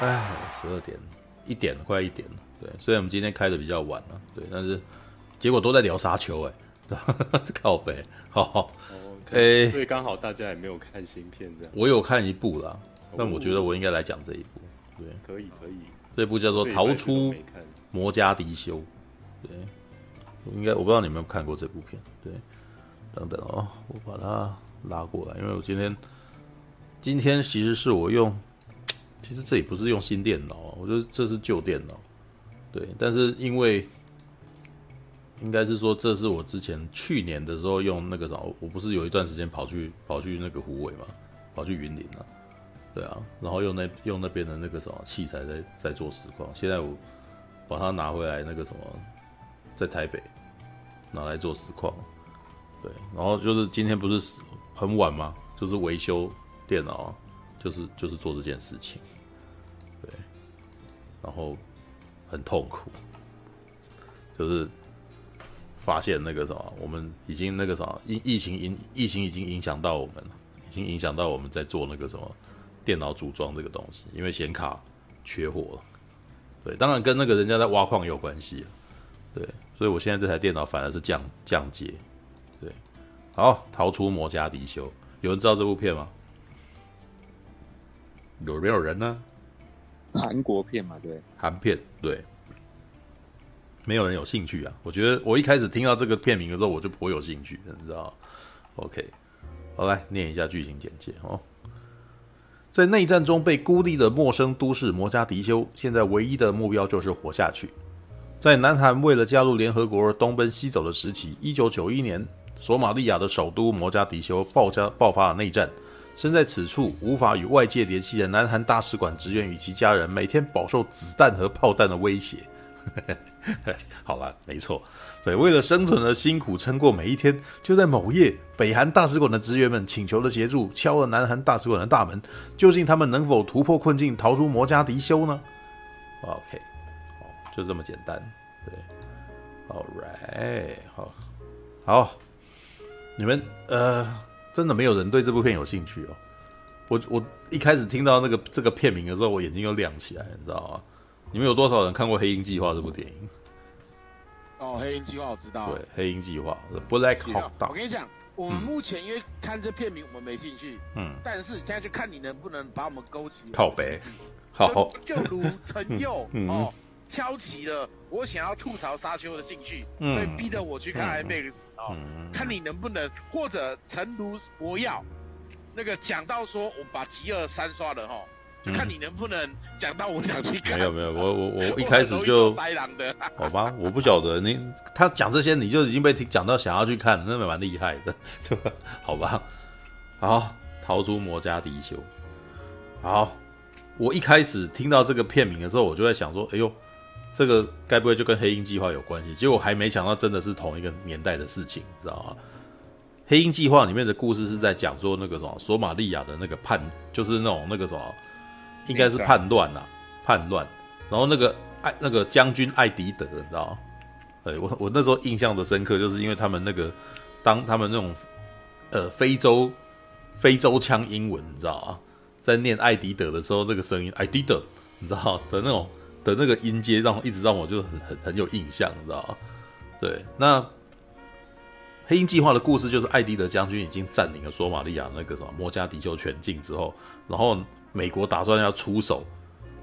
哎，十二点一点快一点了。对，虽然我们今天开的比较晚了，对，但是结果都在聊沙丘，哎，靠北，好好。哎，所以刚好大家也没有看新片，这样。我有看一部啦，但我觉得我应该来讲这一部。对，可以可以。这部叫做《逃出摩加迪修》。对，应该我不知道你们有没有看过这部片。对，等等哦，我把它拉过来，因为我今天今天其实是我用，其实这也不是用新电脑，我觉得这是旧电脑。对，但是因为。应该是说，这是我之前去年的时候用那个什么，我不是有一段时间跑去跑去那个虎尾嘛，跑去云林啊，对啊，然后用那用那边的那个什么器材在在做实况，现在我把它拿回来那个什么，在台北拿来做实况，对，然后就是今天不是很晚吗？就是维修电脑，就是就是做这件事情，对，然后很痛苦，就是。发现那个什么，我们已经那个什么疫疫情影疫情已经影响到我们了，已经影响到我们在做那个什么电脑组装这个东西，因为显卡缺货了。对，当然跟那个人家在挖矿有关系。对，所以我现在这台电脑反而是降降阶。对，好，逃出摩加迪休，有人知道这部片吗？有没有人呢？韩国片嘛，对，韩片，对。没有人有兴趣啊！我觉得我一开始听到这个片名的时候，我就颇有兴趣，你知道？OK，好，来念一下剧情简介哦。在内战中被孤立的陌生都市摩加迪修，现在唯一的目标就是活下去。在南韩为了加入联合国而东奔西走的时期，一九九一年，索马利亚的首都摩加迪修爆加爆发了内战。身在此处无法与外界联系的南韩大使馆职员与其家人，每天饱受子弹和炮弹的威胁。好了，没错，对，为了生存而辛苦撑过每一天。就在某夜，北韩大使馆的职员们请求了协助，敲了南韩大使馆的大门。究竟他们能否突破困境，逃出摩加迪休呢？OK，好，就这么简单。对，All right，好，好，你们呃，真的没有人对这部片有兴趣哦。我我一开始听到那个这个片名的时候，我眼睛又亮起来，你知道吗？你们有多少人看过《黑鹰计划》这部电影？哦，《黑鹰计划》我知道。对，《黑鹰计划》Black Hawk。我跟你讲，我们目前因为看这片名，我们没兴趣。嗯。但是现在就看你能不能把我们勾起。靠北。好。就如陈佑哦，挑起了我想要吐槽沙丘的兴趣，所以逼着我去看 IMAX 哦，看你能不能，或者诚如博耀那个讲到说，我把极二三刷了哈。就看你能不能讲到我想去看。没有没有，我我我 一开始就呆狼的。好吧，我不晓得你他讲这些，你就已经被讲到想要去看，那蛮厉害的，对吧？好吧，好，逃出魔加迪修。好，我一开始听到这个片名的时候，我就在想说，哎呦，这个该不会就跟黑鹰计划有关系？结果还没想到，真的是同一个年代的事情，知道吗？黑鹰计划里面的故事是在讲说那个什么索马利亚的那个叛，就是那种那个什么。应该是叛乱啊，叛乱。然后那个艾那个将军艾迪德，你知道吗？对，我我那时候印象的深刻，就是因为他们那个当他们那种呃非洲非洲腔英文，你知道吗？在念艾迪德的时候，这个声音艾迪德，你知道的那种的那个音阶，让一直让我就很很很有印象，你知道吗？对，那黑鹰计划的故事就是艾迪德将军已经占领了索马利亚那个什么摩加迪休全境之后，然后。美国打算要出手，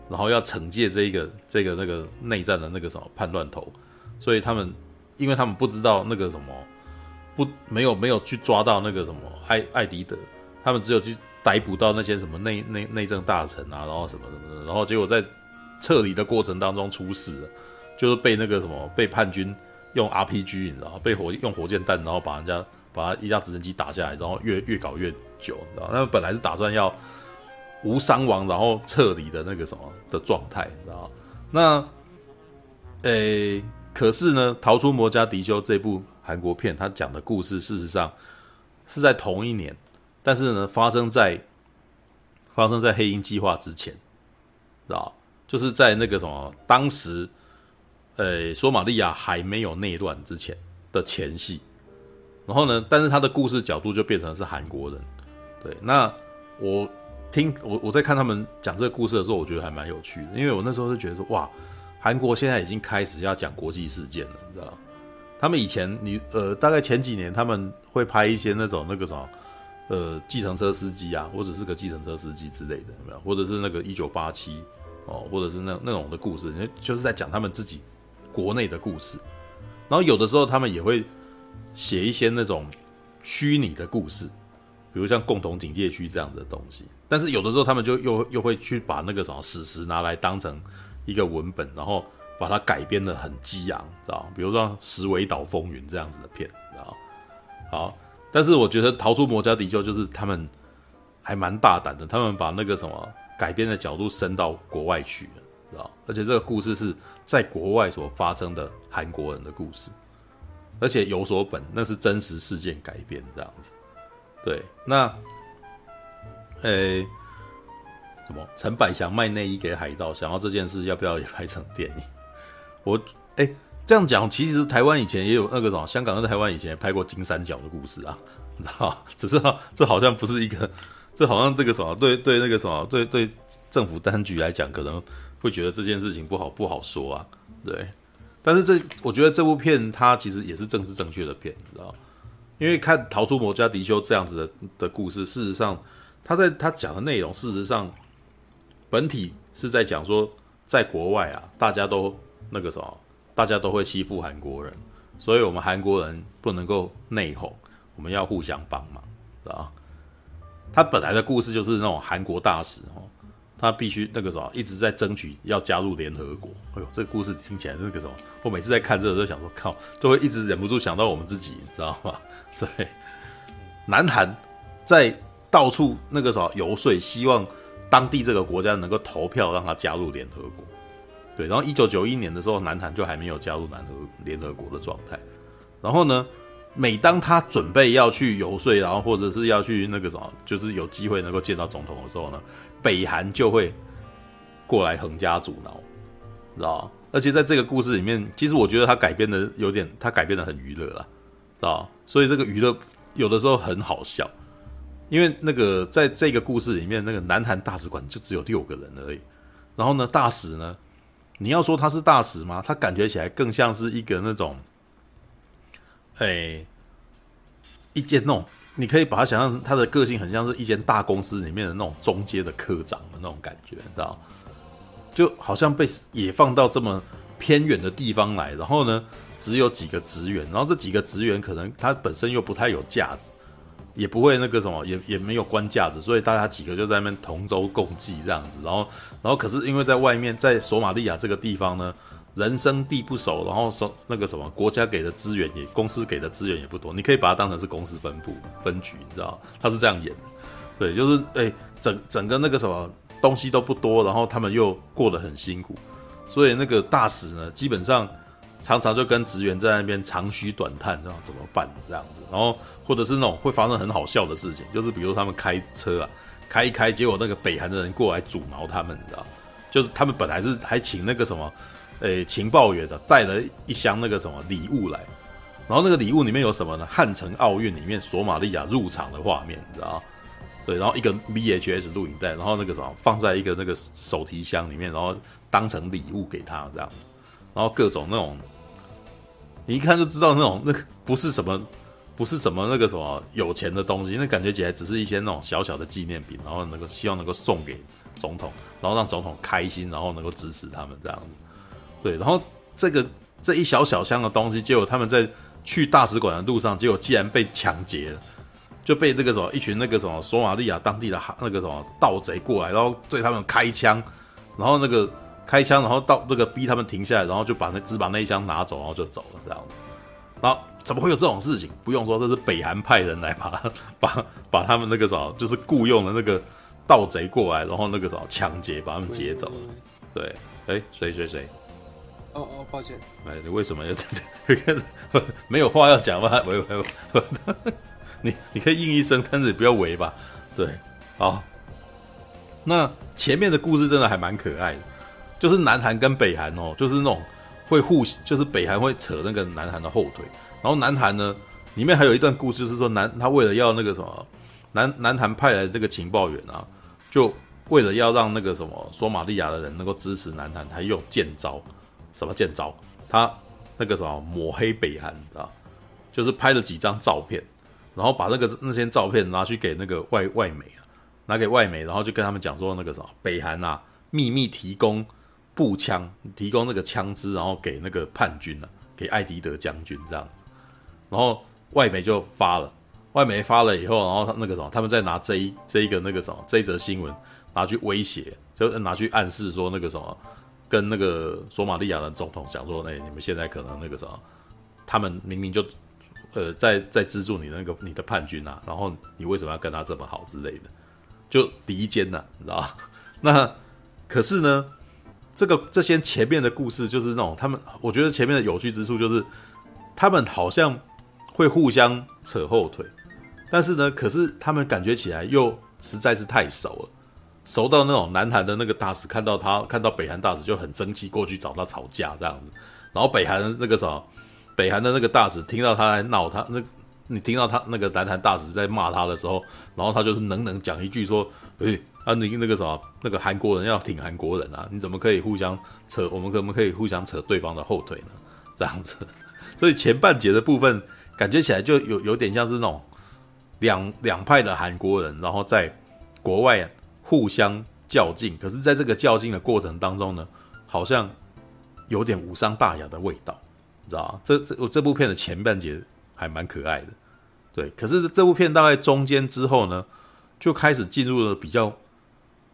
然后要惩戒这个这个那个内战的那个什么叛乱头，所以他们，因为他们不知道那个什么，不没有没有去抓到那个什么艾艾迪德，他们只有去逮捕到那些什么内内内政大臣啊，然后什么什么的，然后结果在撤离的过程当中出事了，就是被那个什么被叛军用 RPG，你知道，被火用火箭弹，然后把人家把他一架直升机打下来，然后越越搞越久，你知道，那本来是打算要。无伤亡，然后撤离的那个什么的状态，你知道？那，诶、可是呢，逃出摩加迪休这部韩国片，它讲的故事事实上是在同一年，但是呢，发生在发生在黑鹰计划之前，知道？就是在那个什么，当时，诶、欸，索马利亚还没有内乱之前的前夕，然后呢，但是他的故事角度就变成是韩国人，对，那我。听我我在看他们讲这个故事的时候，我觉得还蛮有趣的，因为我那时候就觉得说，哇，韩国现在已经开始要讲国际事件了，你知道吗？他们以前你呃，大概前几年他们会拍一些那种那个什么，呃，计程车司机啊，或者是个计程车司机之类的，有没有？或者是那个一九八七哦，或者是那那种的故事，就是在讲他们自己国内的故事。然后有的时候他们也会写一些那种虚拟的故事，比如像共同警戒区这样子的东西。但是有的时候他们就又又会去把那个什么史实拿来当成一个文本，然后。把它改编得很激昂，知道？比如说《石尾岛风云》这样子的片，知道？好，但是我觉得《逃出摩加迪休》就是他们还蛮大胆的，他们把那个什么改编的角度伸到国外去了，知道？而且这个故事是在国外所发生的韩国人的故事，而且有所本，那是真实事件改编这样子。对，那，诶、什么？陈百祥卖内衣给海盗，想要这件事要不要也拍成电影？我哎、欸，这样讲，其实台湾以前也有那个什么，香港跟台湾以前也拍过金三角的故事啊，你知道？只是这好像不是一个，这好像这个什么，对对，那个什么，对对，政府当局来讲，可能会觉得这件事情不好不好说啊，对。但是这，我觉得这部片它其实也是政治正确的片，你知道？因为看《逃出摩加迪休》这样子的的故事，事实上，他在他讲的内容，事实上本体是在讲说，在国外啊，大家都。那个什么，大家都会欺负韩国人，所以我们韩国人不能够内讧，我们要互相帮忙，知道？他本来的故事就是那种韩国大使哦，他必须那个时候一直在争取要加入联合国。哎呦，这个故事听起来那个什么，我每次在看这个都想说，靠，都会一直忍不住想到我们自己，你知道吗？对，南韩在到处那个时候游说，希望当地这个国家能够投票让他加入联合国。对，然后一九九一年的时候，南韩就还没有加入南合联合国的状态。然后呢，每当他准备要去游说，然后或者是要去那个什么，就是有机会能够见到总统的时候呢，北韩就会过来横加阻挠，知道？而且在这个故事里面，其实我觉得他改编的有点，他改编的很娱乐啦，知道？所以这个娱乐有的时候很好笑，因为那个在这个故事里面，那个南韩大使馆就只有六个人而已。然后呢，大使呢？你要说他是大使吗？他感觉起来更像是一个那种，哎、一间那种，你可以把它想象他的个性很像是一间大公司里面的那种中阶的科长的那种感觉，你知道？就好像被也放到这么偏远的地方来，然后呢，只有几个职员，然后这几个职员可能他本身又不太有架子。也不会那个什么，也也没有官架子，所以大家几个就在那边同舟共济这样子。然后，然后可是因为在外面，在索马利亚这个地方呢，人生地不熟，然后说那个什么国家给的资源也，公司给的资源也不多。你可以把它当成是公司分部分局，你知道他是这样演的，对，就是哎，整整个那个什么东西都不多，然后他们又过得很辛苦，所以那个大使呢，基本上常常就跟职员在那边长吁短叹，这样怎么办这样子，然后。或者是那种会发生很好笑的事情，就是比如他们开车啊，开一开，结果那个北韩的人过来阻挠他们，你知道？就是他们本来是还请那个什么，诶，情报员的带了一箱那个什么礼物来，然后那个礼物里面有什么呢？汉城奥运里面索马利亚入场的画面，你知道？对，然后一个 VHS 录影带，然后那个什么放在一个那个手提箱里面，然后当成礼物给他这样子，然后各种那种，你一看就知道那种那个不是什么。不是什么那个什么有钱的东西，那感觉起来只是一些那种小小的纪念品，然后能够希望能够送给总统，然后让总统开心，然后能够支持他们这样子。对，然后这个这一小小箱的东西，结果他们在去大使馆的路上，结果竟然被抢劫了，就被那个什么一群那个什么索马利亚当地的那个什么盗贼过来，然后对他们开枪，然后那个开枪，然后到那个逼他们停下来，然后就把那只把那一箱拿走，然后就走了这样子，然后。怎么会有这种事情？不用说，这是北韩派人来把把把他们那个什么，就是雇佣的那个盗贼过来，然后那个什么抢劫，把他们劫走了。对，哎，谁谁谁？哦哦，抱歉。哎，你为什么要这样？没有话要讲吗？喂喂喂，你你可以应一声，但是你不要围吧。对，好。那前面的故事真的还蛮可爱的，就是南韩跟北韩哦，就是那种会互，就是北韩会扯那个南韩的后腿。然后南韩呢，里面还有一段故事，是说南他为了要那个什么，南南韩派来的这个情报员啊，就为了要让那个什么索马利亚的人能够支持南韩，还用剑招，什么贱招？他那个什么抹黑北韩，知道？就是拍了几张照片，然后把那个那些照片拿去给那个外外媒啊，拿给外媒，然后就跟他们讲说那个什么北韩啊，秘密提供步枪，提供那个枪支，然后给那个叛军啊，给艾迪德将军这样，然后外媒就发了。外媒发了以后，然后他那个什么，他们再拿这一这一个那个什么这一则新闻拿去威胁，就拿去暗示说那个什么，跟那个索马利亚的总统讲说，哎，你们现在可能那个什么，他们明明就呃在在资助你那个你的叛军啊，然后你为什么要跟他这么好之类的，就离间呐，你知道？那可是呢，这个这些前面的故事就是那种他们，我觉得前面的有趣之处就是他们好像会互相扯后腿。但是呢，可是他们感觉起来又实在是太熟了，熟到那种南韩的那个大使看到他，看到北韩大使就很生气，过去找他吵架这样子。然后北韩的那个什么，北韩的那个大使听到他来闹他，那你听到他那个南韩大使在骂他的时候，然后他就是冷冷讲一句说：“诶，啊你那个什么，那个韩国人要挺韩国人啊，你怎么可以互相扯？我们可不可以互相扯对方的后腿呢？这样子。所以前半节的部分感觉起来就有有点像是那种。两两派的韩国人，然后在国外互相较劲，可是在这个较劲的过程当中呢，好像有点无伤大雅的味道，你知道吗？这这这部片的前半节还蛮可爱的，对。可是这部片大概中间之后呢，就开始进入了比较，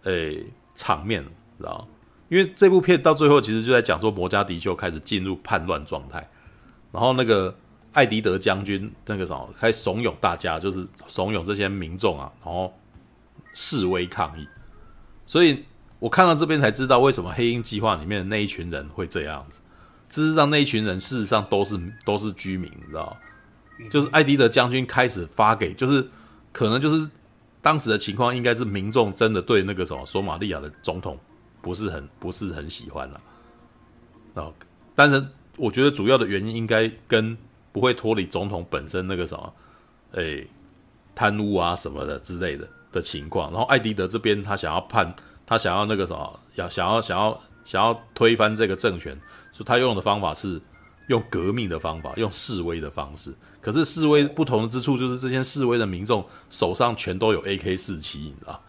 诶场面，知道？因为这部片到最后其实就在讲说摩加迪休开始进入叛乱状态，然后那个。艾迪德将军那个什么，开始怂恿大家，就是怂恿这些民众啊，然后示威抗议。所以我看到这边才知道，为什么黑鹰计划里面的那一群人会这样子。事实上，那一群人事实上都是都是居民，你知道？就是艾迪德将军开始发给，就是可能就是当时的情况，应该是民众真的对那个什么索马利亚的总统不是很不是很喜欢了。啊，但是我觉得主要的原因应该跟不会脱离总统本身那个什么，诶，贪污啊什么的之类的的情况。然后艾迪德这边他想要判，他想要那个什么，要想要想要想要推翻这个政权，所以他用的方法是用革命的方法，用示威的方式。可是示威不同之处就是这些示威的民众手上全都有 AK 四七，你知道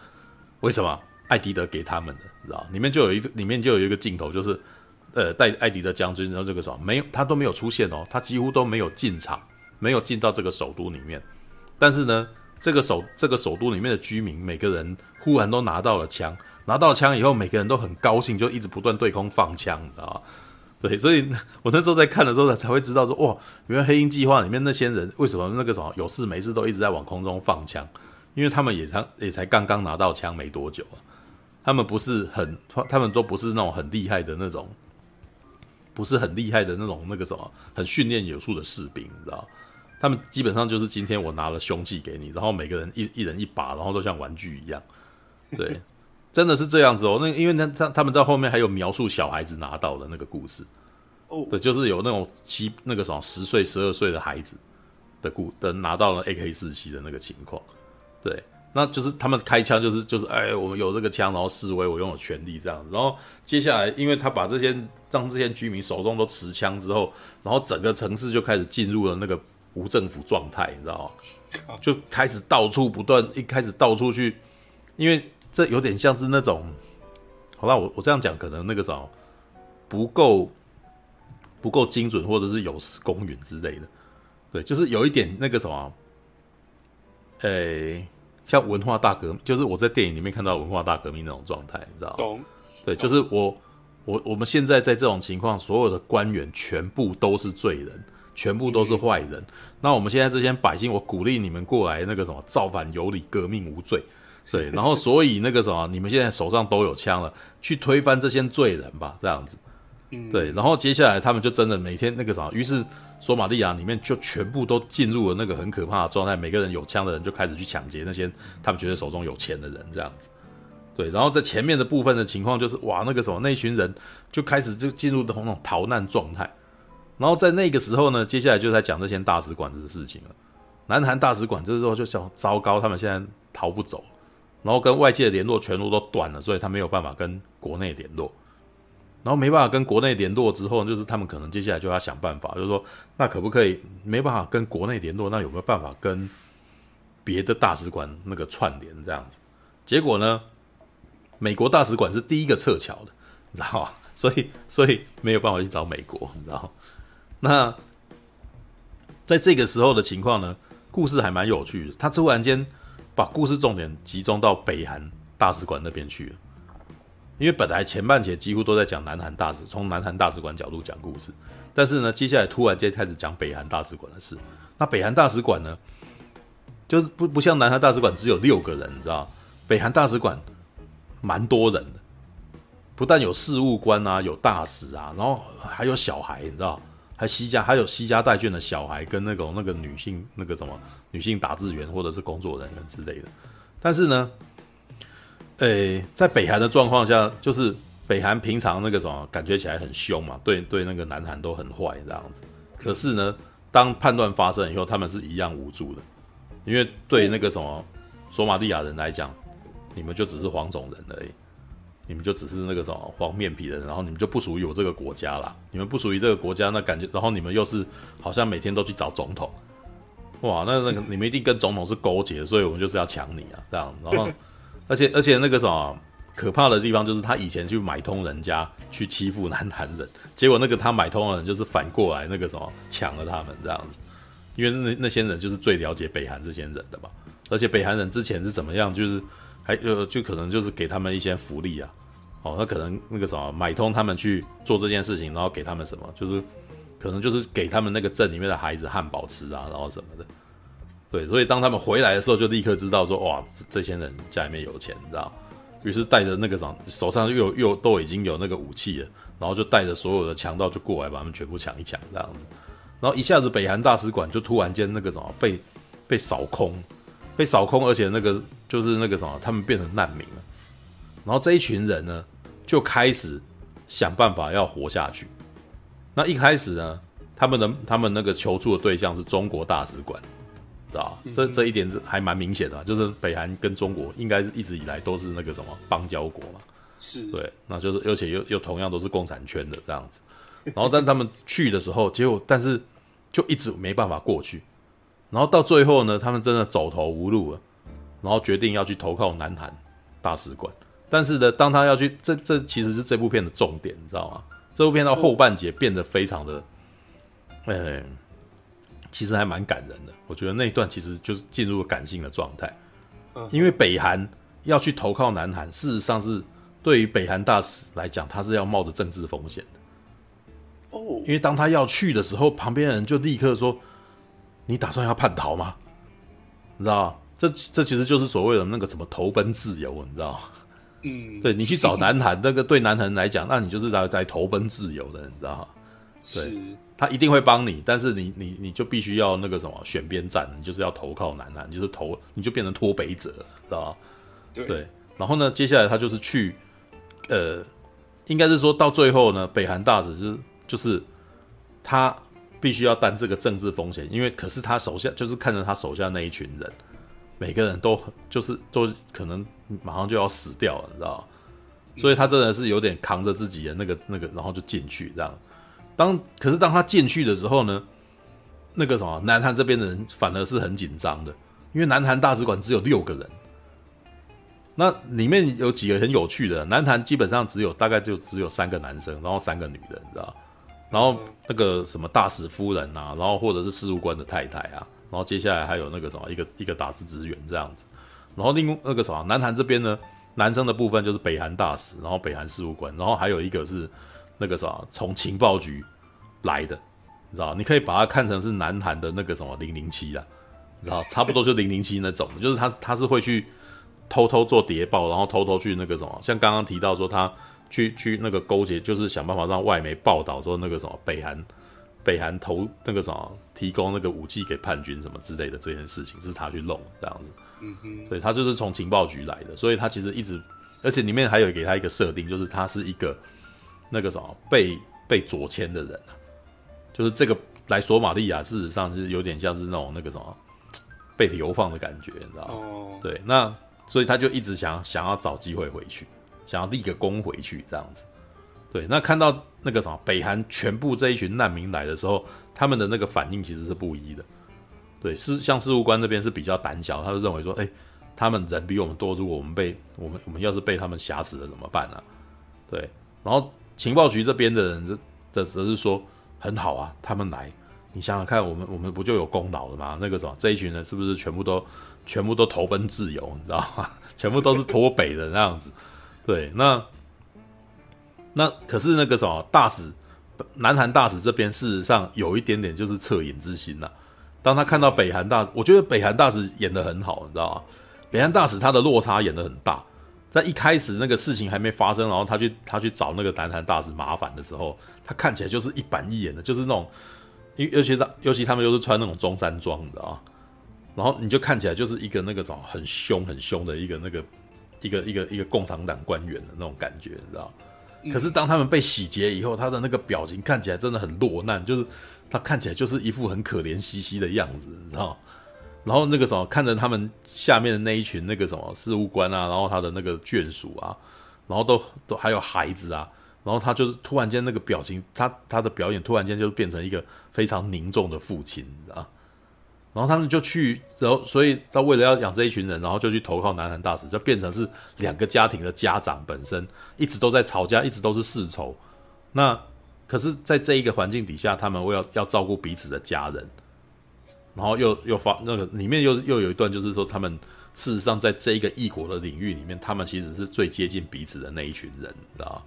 为什么？艾迪德给他们的，你知道里面就有一个，里面就有一个镜头就是。呃，带艾迪德将军，然后这个时候没有，他都没有出现哦，他几乎都没有进场，没有进到这个首都里面。但是呢，这个首这个首都里面的居民，每个人忽然都拿到了枪，拿到枪以后，每个人都很高兴，就一直不断对空放枪，你知道？对，所以 我那时候在看的时候才会知道说，哇，原来黑鹰计划里面那些人为什么那个什么有事没事都一直在往空中放枪，因为他们也才也才刚刚拿到枪没多久啊，他们不是很，他们都不是那种很厉害的那种。不是很厉害的那种，那个什么，很训练有素的士兵，你知道？他们基本上就是今天我拿了凶器给你，然后每个人一一人一把，然后都像玩具一样。对，真的是这样子哦。那因为他他他们在后面还有描述小孩子拿到的那个故事。哦，对，就是有那种七那个什么十岁、十二岁的孩子的故的拿到了 AK 四七的那个情况。对。那就是他们开枪，就是就是，哎，我们有这个枪，然后示威，我拥有权利这样子。然后接下来，因为他把这些让这些居民手中都持枪之后，然后整个城市就开始进入了那个无政府状态，你知道吗？就开始到处不断，一开始到处去，因为这有点像是那种，好吧，我我这样讲可能那个什么不够不够精准，或者是有失公允之类的，对，就是有一点那个什么，哎。像文化大革命，就是我在电影里面看到文化大革命那种状态，你知道吗？懂。对，就是我我我们现在在这种情况，所有的官员全部都是罪人，全部都是坏人。嗯。那我们现在这些百姓，我鼓励你们过来，那个什么，造反有理，革命无罪。对，然后所以那个什么，你们现在手上都有枪了，去推翻这些罪人吧，这样子。嗯。对，然后接下来他们就真的每天那个什么，于是。索马利亚里面就全部都进入了那个很可怕的状态，每个人有枪的人就开始去抢劫那些他们觉得手中有钱的人，这样子。对，然后在前面的部分的情况就是，哇，那个什么，那一群人就开始就进入的那种逃难状态。然后在那个时候呢，接下来就在讲这些大使馆的事情了。南韩大使馆这时候就想，糟糕，他们现在逃不走。然后跟外界的联络全部都断了，所以他没有办法跟国内联络。然后没办法跟国内联络之后，就是他们可能接下来就要想办法，就是说，那可不可以没办法跟国内联络？那有没有办法跟别的大使馆那个串联这样子？结果呢，美国大使馆是第一个撤侨的，你知道吗？所以，所以没有办法去找美国，你知道吗？那在这个时候的情况呢，故事还蛮有趣的。他突然间把故事重点集中到北韩大使馆那边去了。因为本来前半节几乎都在讲南韩大使，从南韩大使馆角度讲故事，但是呢，接下来突然间开始讲北韩大使馆的事。那北韩大使馆呢，就是不不像南韩大使馆只有六个人，你知道？北韩大使馆蛮多人的，不但有事务官啊，有大使啊，然后还有小孩，你知道？还西家还有西家带眷的小孩跟那种那个女性那个什么女性打字员或者是工作人员之类的。但是呢。诶、在北韩的状况下，就是北韩平常那个什么，感觉起来很凶嘛，对对，那个南韩都很坏这样子。可是呢，当叛乱发生以后，他们是一样无助的，因为对那个什么索马利亚人来讲，你们就只是黄种人而已，你们就只是那个什么黄面皮人，然后你们就不属于我这个国家啦，你们不属于这个国家，那感觉，然后你们又是好像每天都去找总统，哇，那那个你们一定跟总统是勾结，所以我们就是要抢你啊，这样，然后。而且而且那个什么可怕的地方就是他以前去买通人家去欺负南韩人，结果那个他买通的人就是反过来那个什么抢了他们这样子，因为那那些人就是最了解北韩这些人的嘛，而且北韩人之前是怎么样，就是还呃就可能就是给他们一些福利啊，哦，他可能那个什么买通他们去做这件事情，然后给他们什么，就是可能就是给他们那个镇里面的孩子汉堡吃啊，然后什么的。对，所以当他们回来的时候，就立刻知道说，哇，这些人家里面有钱，你知道？于是带着那个什么手上又又都已经有那个武器了，然后就带着所有的强盗就过来把他们全部抢一抢，这样子。然后一下子北韩大使馆就突然间那个什么被被扫空，被扫空，而且那个就是那个什么，他们变成难民了。然后这一群人呢，就开始想办法要活下去。那一开始呢，他们的他们那个求助的对象是中国大使馆。啊，这这一点是还蛮明显的，就是北韩跟中国应该是一直以来都是那个什么邦交国嘛，是对，那就是而且又又同样都是共产圈的这样子，然后但他们去的时候，结果但是就一直没办法过去，然后到最后呢，他们真的走投无路了，然后决定要去投靠南韩大使馆，但是呢，当他要去，这这其实是这部片的重点，你知道吗？这部片到后半节变得非常的，哎、欸。其实还蛮感人的，我觉得那一段其实就是进入了感性的状态，因为北韩要去投靠南韩，事实上是对于北韩大使来讲，他是要冒着政治风险的。哦，因为当他要去的时候，旁边的人就立刻说：“你打算要叛逃吗？”你知道这这其实就是所谓的那个什么投奔自由，你知道嗯，对你去找南韩，那个对南韩来讲，那你就是来来投奔自由的，你知道吗？对。他一定会帮你，但是你你你就必须要那个什么选边站，你就是要投靠南韩，你就是投，你就变成脱北者，知道吗？对，对。然后呢，接下来他就是去，呃，应该是说到最后呢，北韩大使就是就是他必须要担这个政治风险，因为可是他手下就是看着他手下那一群人，每个人都就是都可能马上就要死掉了，你知道？所以他真的是有点扛着自己的那个那个，然后就进去这样。当可是当他进去的时候呢，那个什么南韩这边的人反而是很紧张的，因为南韩大使馆只有六个人，那里面有几个很有趣的，南韩基本上只有大概就只有三个男生，然后三个女的，你知道？然后那个什么大使夫人啊，然后或者是事务官的太太啊，然后接下来还有那个什么一个一个打字职员这样子，然后另那个什么南韩这边呢，男生的部分就是北韩大使，然后北韩事务官，然后还有一个是。那个啥，从情报局来的，你知道？你可以把它看成是南韩的那个什么零零七啊，你知道？差不多就零零七那种，就是他他是会去偷偷做谍报，然后偷偷去那个什么，像刚刚提到说他去去那个勾结，就是想办法让外媒报道说那个什么北韩北韩投那个什么提供那个武器给叛军什么之类的这件事情，是他去弄这样子。嗯哼，所以他就是从情报局来的，所以他其实一直，而且里面还有给他一个设定，就是他是一个。那个什么被被左迁的人啊，就是这个来索马利亚，事实上是有点像是那种那个什么被流放的感觉，你知道吗？哦。对，那所以他就一直想想要找机会回去，想要立个功回去这样子。对，那看到那个什么北韩全部这一群难民来的时候，他们的那个反应其实是不一的。对，是像事务官那边是比较胆小，他就认为说，哎，他们人比我们多，如果我们被我们我们要是被他们挟持了怎么办呢、啊？对，然后情报局这边的人的则是说，很好啊，他们来，你想想看，我们我们不就有功劳了吗？那个什么这一群人是不是全部都全部都投奔自由，你知道吗？全部都是脱北的那样子。对，那。那可是那个什么大使，南韩大使这边事实上有一点点就是恻隐之心呐、当他看到北韩大使，我觉得北韩大使演的很好，你知道吗？北韩大使他的落差演的很大，在一开始那个事情还没发生，然后他去他去找那个南韩大使麻烦的时候，他看起来就是一板一眼的，就是那种，因尤其他尤其他们又是穿那种中山装，你知道吗？然后你就看起来就是一个那个种很凶很凶的一个那个一个一个一个共产党官员的那种感觉，你知道吗？可是当他们被洗劫以后，他的那个表情看起来真的很落难，就是他看起来就是一副很可怜兮兮的样子，你知道？然后那个什么，看着他们下面的那一群那个什么事务官啊，然后他的那个眷属啊，然后都都还有孩子啊，然后他就是突然间那个表情，他他的表演突然间就变成一个非常凝重的父亲，你知道？然后他们就去，然后所以他为了要养这一群人，然后就去投靠南韩大使，就变成是两个家庭的家长本身一直都在吵架，一直都是世仇。那可是，在这一个环境底下，他们为了要照顾彼此的家人，然后又又发那个里面又又有一段，就是说他们事实上在这一个异国的领域里面，他们其实是最接近彼此的那一群人，你知道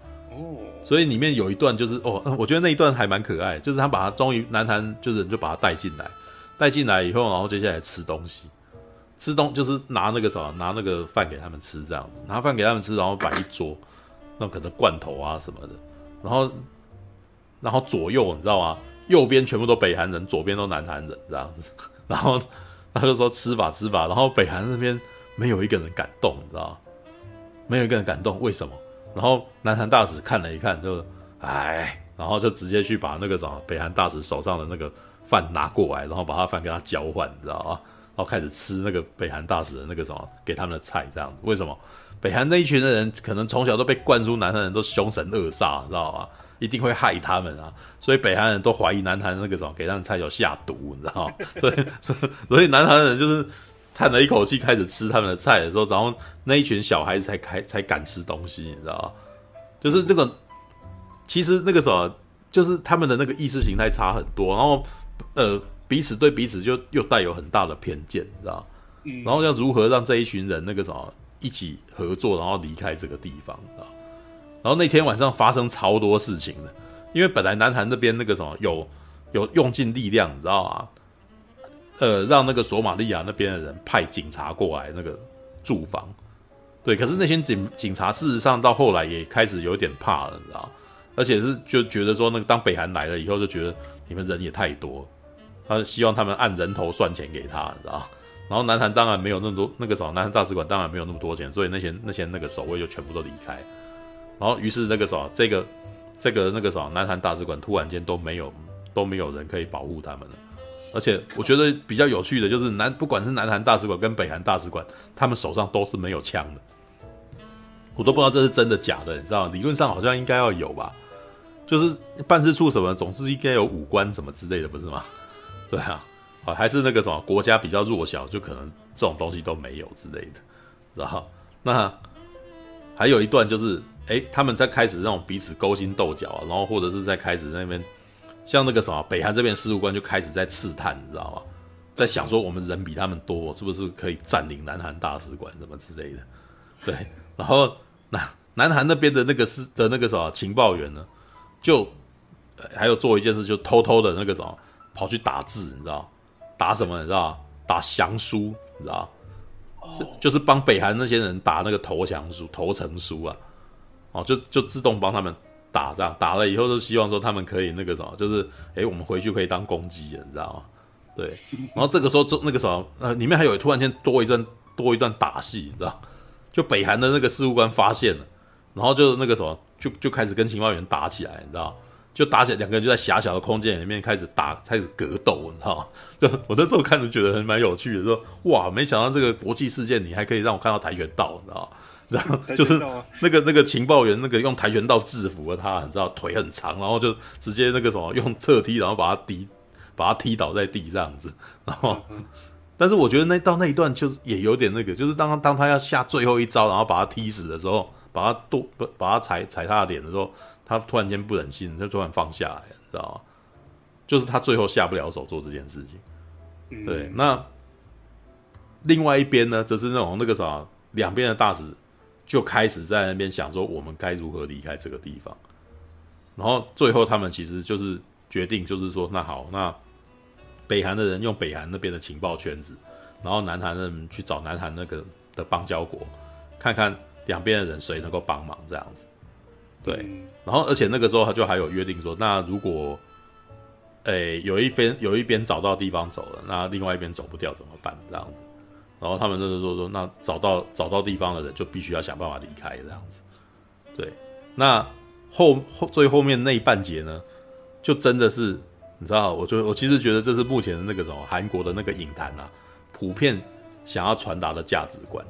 所以里面有一段就是哦，我觉得那一段还蛮可爱，就是他把他终于南韩就是就把他带进来。带进来以后，然后接下来吃东西，吃东就是拿那个什么，拿那个饭给他们吃，这样拿饭给他们吃，然后摆一桌，那可能罐头啊什么的，然后，然后左右你知道吗？右边全部都北韩人，左边都南韩人这样子，然后他就说吃吧吃吧，然后北韩那边没有一个人敢动，你知道吗？没有一个人敢动，为什么？然后南韩大使看了一看，就哎，然后就直接去把那个什么北韩大使手上的那个。饭拿过来，然后把他饭跟他交换，你知道吗？然后开始吃那个北韩大使的那个什么给他们的菜，这样子。为什么？北韩那一群的人可能从小都被灌输南韩人都凶神恶煞，你知道吗？一定会害他们啊！所以北韩人都怀疑南韩那个什么给他们菜有下毒，你知道吗？所以，所以南韩人就是叹了一口气，开始吃他们的菜的时候，然后那一群小孩子才开才敢吃东西，你知道吗？就是这个，其实那个什么，就是他们的那个意识形态差很多，然后。呃，彼此对彼此就又带有很大的偏见，你知道？嗯，然后要如何让这一群人那个什么一起合作，然后离开这个地方，知道？然后那天晚上发生超多事情的，因为本来南韩那边那个什么有有用尽力量，你知道吗？呃，让那个索马利亚那边的人派警察过来那个驻防，对，可是那些警警察事实上到后来也开始有点怕了，你知道？而且是就觉得说那个当北韩来了以后，就觉得你们人也太多。他希望他们按人头算钱给他，你知道？然后南韩当然没有那么多，那个时候南韩大使馆当然没有那么多钱，所以那些那些那个守卫就全部都离开。然后于是那个时候，这个这个那个时候，南韩大使馆突然间都没有都没有人可以保护他们了。而且我觉得比较有趣的就是南不管是南韩大使馆跟北韩大使馆，他们手上都是没有枪的。我都不知道这是真的假的，你知道？理论上好像应该要有吧？就是办事处什么总是应该有武官什么之类的，不是吗？对啊，啊，还是那个什么国家比较弱小，就可能这种东西都没有之类的，然后那还有一段就是，哎，他们在开始那种彼此勾心斗角啊，然后或者是在开始那边，像那个什么北韩这边事务官就开始在刺探，你知道吗？在想说我们人比他们多，是不是可以占领南韩大使馆什么之类的？对，然后南南韩那边的那个是的那个什么情报员呢，就还有做一件事，就偷偷的那个什么。跑去打字，你知道？打什么？你知道？打降书，你知道？就就是帮北韩那些人打那个投降书、投诚书啊。哦，就就自动帮他们打，这样打了以后，就希望说他们可以那个什么，就是哎，我们回去可以当公鸡了，你知道吗？对。然后这个时候，就那个什么，呃，里面还有突然间多一段多一段打戏，你知道？就北韩的那个事务官发现了，然后就那个什么，就就开始跟情报员打起来，你知道？就打起来，两个人就在狭小的空间里面开始打，开始格斗，你知道？就 我那时候看着觉得还蛮有趣的，说哇，没想到这个国际事件你还可以让我看到跆拳道，你知道？然 后就是那个那个情报员，那个用跆拳道制服了他，你知道腿很长，然后就直接那个什么用侧踢，然后把他踢把他踢倒在地这样子。然后，但是我觉得那到那一段就是也有点那个，就是当当他要下最后一招，然后把他踢死的时候，把他剁不把他踩踩他的脸的时候，他突然间不忍心，就突然放下来，你知道吗？就是他最后下不了手做这件事情。对，那另外一边呢，则是那种那个啥，两边的大使。就开始在那边想说，我们该如何离开这个地方。然后最后他们其实就是决定，就是说，那好，那北韩的人用北韩那边的情报圈子，然后南韩的人去找南韩那个的邦交国，看看两边的人谁能够帮忙这样子。对，然后而且那个时候他就还有约定说，那如果，诶有一边有一边找到地方走了，那另外一边走不掉怎么办？这样子。然后他们就是说说，那找到找到地方的人就必须要想办法离开这样子，对。那后后最后面那一半节呢，就真的是你知道，我就我其实觉得这是目前的那个什么韩国的那个影坛啊，普遍想要传达的价值观，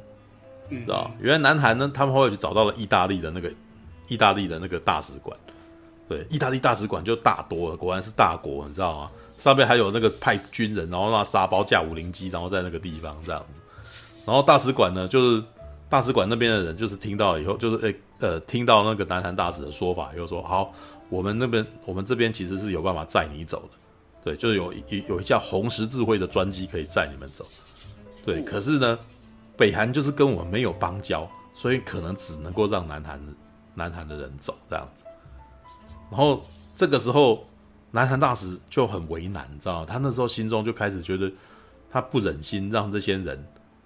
你知道？原来南韩呢，他们后来就找到了意大利的那个意大利的那个大使馆，对，意大利大使馆就大多了，果然是大国，你知道吗？上面还有那个派军人，然后那沙包架五零机，然后在那个地方这样子。然后大使馆呢，就是大使馆那边的人，就是听到以后，就是诶呃，听到那个南韩大使的说法，又说好，我们那边我们这边其实是有办法载你走的，对，就是有有有一架红十字会的专机可以载你们走，对。可是呢，北韩就是跟我们没有邦交，所以可能只能够让南韩南韩的人走这样子。然后这个时候。南韩大使就很为难，你知道吗？他那时候心中就开始觉得，他不忍心让这些人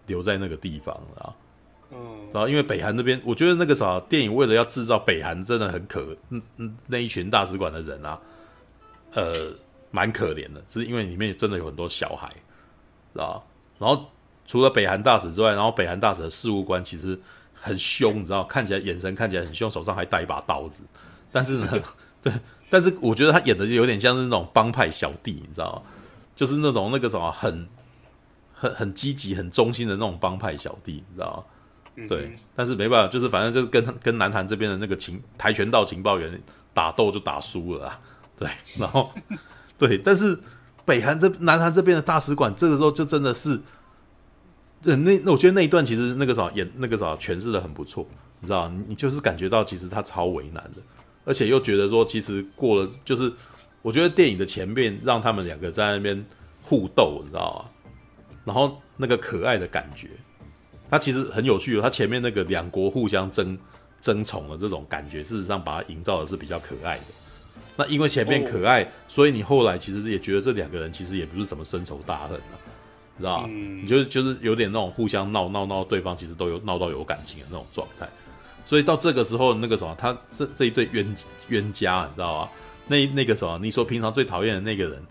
留在那个地方啊。嗯，然后因为北韩那边，我觉得那个啥电影为了要制造北韩真的很可，嗯嗯，那一群大使馆的人啊，呃，蛮可怜的，是因为里面真的有很多小孩，知道？然后除了北韩大使之外，然后北韩大使的事务官其实很凶，你知道，看起来眼神看起来很凶，手上还带一把刀子，但是呢，对。但是我觉得他演的有点像是那种帮派小弟，你知道吗？就是那种那个什么很很很积极、很忠心的那种帮派小弟，你知道吗？对。但是没办法，就是反正就是跟跟南韩这边的那个情跆拳道情报员打斗就打输了啊。对，然后对，但是北韩这南韩这边的大使馆这个时候就真的是，那那我觉得那一段其实那个啥演那个啥诠释的很不错，你知道吗？你就是感觉到其实他超为难的。而且又觉得说，其实过了，就是我觉得电影的前面让他们两个在那边互斗，你知道吗？然后那个可爱的感觉，它其实很有趣的。它前面那个两国互相争争宠的这种感觉，事实上把它营造的是比较可爱的。那因为前面可爱，所以你后来其实也觉得这两个人其实也不是什么深仇大恨啊，知道嗯？你就就是有点那种互相闹闹闹，对方其实都有闹到有感情的那种状态。所以到这个时候，那个什么，他这这一对冤冤家，你知道吗？那那个什么，你说平常最讨厌的那个人，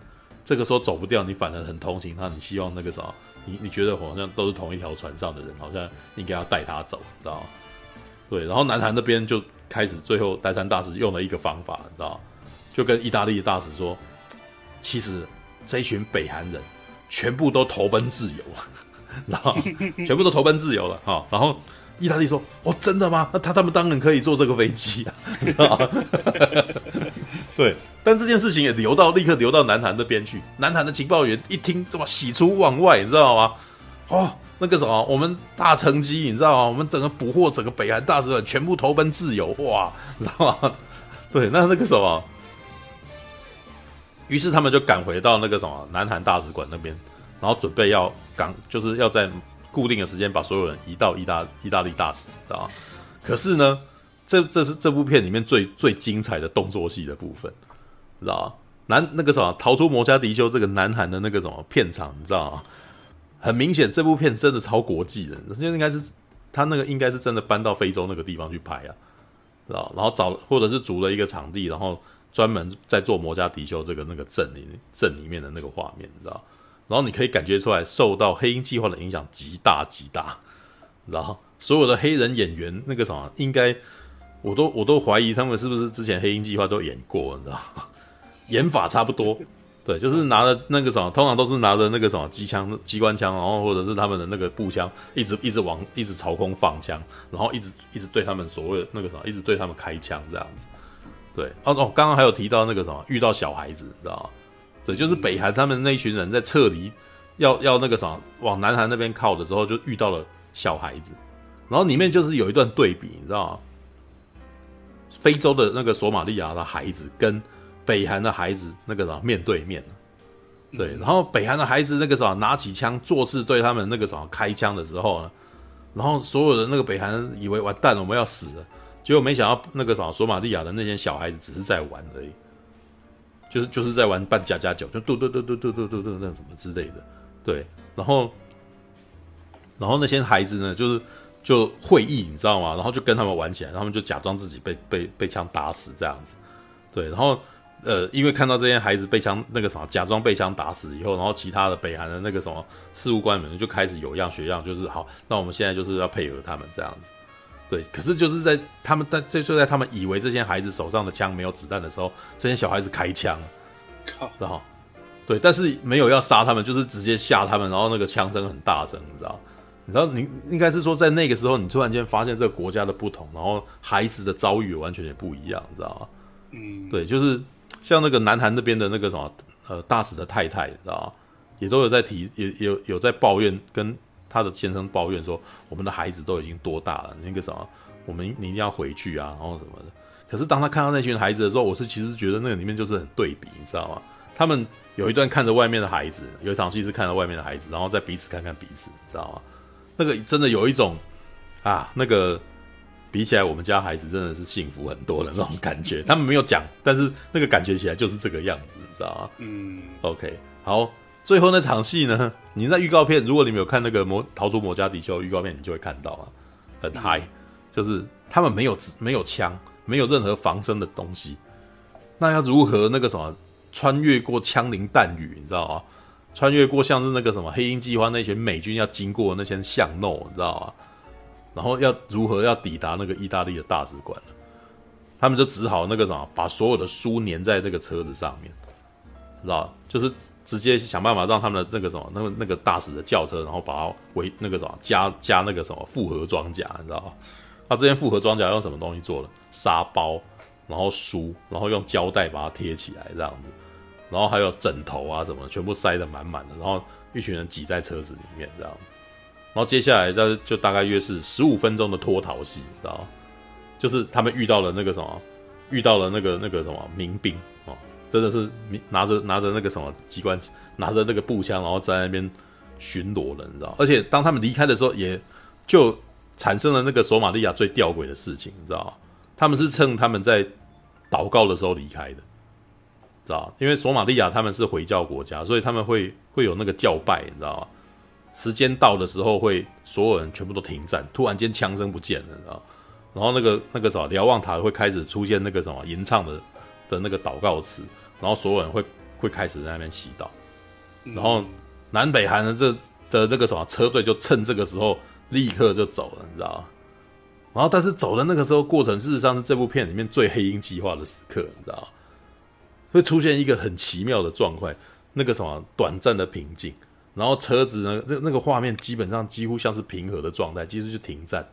这个时候走不掉，你反而很同情他，你希望那个什么，你你觉得好像都是同一条船上的人，好像应该要带他走，你知道吗？对，然后南韩那边就开始，最后南韩大使用了一个方法，你知道吗？就跟意大利的大使说，其实这一群北韩人全部都投奔自由了，然后全部都投奔自由了，哈，然后。意大利说：“哦，真的吗？那他他们当然可以坐这个飞机啊。” 对，但这件事情也流到立刻流到南韩这边去。南韩的情报员一听，这么喜出望外，你知道吗？哦，那个什么，我们大成绩，你知道吗？我们整个捕获整个北韩大使馆，全部投奔自由，哇，你知道吗？对，那那个什么，于是他们就赶回到那个什么南韩大使馆那边，然后准备要赶，就是要在。固定的时间把所有人移到意大意大利大使，知道吗？可是呢，这这是这部片里面最最精彩的动作戏的部分，知道吗？南那个什么逃出摩加迪休这个南韩的那个什么片场，你知道吗？很明显，这部片真的超国际的，就应该是他那个应该是真的搬到非洲那个地方去拍啊，知道？然后找或者是租了一个场地，然后专门在做摩加迪休这个那个镇里镇里面的那个画面，你知道？然后你可以感觉出来，受到黑鹰计划的影响极大极大。然后所有的黑人演员，那个什么，应该我都我都怀疑他们是不是之前黑鹰计划都演过，你知道？演法差不多，对，就是拿着那个什么，通常都是拿着那个什么机枪、机关枪，然后或者是他们的那个步枪，一直一直往一直朝空放枪，然后一直一直对他们所谓那个什么，一直对他们开枪这样子。对，哦哦，刚刚还有提到那个什么，遇到小孩子，你知道吗？对，就是北韩他们那一群人在撤离，要要那个什么往南韩那边靠的时候，就遇到了小孩子，然后里面就是有一段对比，你知道吗？非洲的那个索马利亚的孩子跟北韩的孩子那个什么面对面，对，然后北韩的孩子那个什么拿起枪做事对他们那个什么开枪的时候呢，然后所有的那个北韩以为完蛋了，我们要死了，结果没想到那个什么索马利亚的那些小孩子只是在玩而已，就是就是在玩扮家家酒，就嘟嘟嘟嘟嘟嘟嘟嘟那什么之类的，对，然后然后那些孩子呢就是。就会意，你知道吗？然后就跟他们玩起来，他们就假装自己被被被枪打死这样子，对。然后呃，因为看到这些孩子被枪那个什么假装被枪打死以后，然后其他的北韩的那个什么事务官们就开始有样学样，就是好，那我们现在就是要配合他们这样子，对。可是就是在他们在这就在他们以为这些孩子手上的枪没有子弹的时候，这些小孩子开枪，靠，然后对，但是没有要杀他们，就是直接吓他们，然后那个枪声很大声，你知道。你知道你应该是说，在那个时候，你突然间发现这个国家的不同，然后孩子的遭遇完全也不一样，你知道吗？嗯，对，就是像那个南韩那边的那个什么呃大使的太太，你知道吗？也都有在提，也有有在抱怨，跟他的先生抱怨说，我们的孩子都已经多大了，那个什么，我们你一定要回去啊，然后什么的。可是当他看到那群孩子的时候，我是其实觉得那个里面就是很对比，你知道吗？他们有一段看着外面的孩子，有一场戏是看着外面的孩子，然后再彼此看看彼此，你知道吗？那个真的有一种啊，那个比起来，我们家孩子真的是幸福很多的那种感觉。他们没有讲，但是那个感觉起来就是这个样子，你知道吗？嗯，OK，好，最后那场戏呢？你在预告片，如果你没有看那个魔逃出摩加迪休预告片，你就会看到啊，很嗨，嗯，就是他们没有没有枪，没有任何防身的东西，那要如何那个什么穿越过枪林弹雨，你知道吗？穿越过像是那个什么黑鹰计划那群美军要经过那些巷弄，你知道吗？然后要如何要抵达那个意大利的大使馆？他们就只好那个什么，把所有的书粘在那个车子上面，知道？就是直接想办法让他们的那个什么，那个那个大使的轿车，然后把它围那个什么加加那个什么复合装甲，你知道吗？他这件复合装甲用什么东西做的？沙包，然后书，然后用胶带把它贴起来，这样子。然后还有枕头啊什么，全部塞得满满的。然后一群人挤在车子里面，这样。然后接下来就就大概约是十五分钟的脱逃戏，知道吗？就是他们遇到了那个什么，遇到了那个那个什么民兵，真的是拿着拿着那个什么机关，拿着那个步枪，然后在那边巡逻了，你知道？而且当他们离开的时候，也就产生了那个索马利亚最吊诡的事情，你知道？他们是趁他们在祷告的时候离开的。知道，因为索马利亚他们是回教国家，所以他们会会有那个教拜，你知道吗？时间到的时候，会所有人全部都停战，突然间枪声不见了，你知道？然后那个那个什么瞭望塔会开始出现那个什么吟唱的的那个祷告词，然后所有人会会开始在那边祈祷，然后南北韩的这的那个什么车队就趁这个时候立刻就走了，你知道？然后但是走的那个时候过程，事实上是这部片里面最黑鹰计划的时刻，你知道？会出现一个很奇妙的状况，那个什么短暂的平静，然后车子呢，那那个画面基本上几乎像是平和的状态，其实就停战，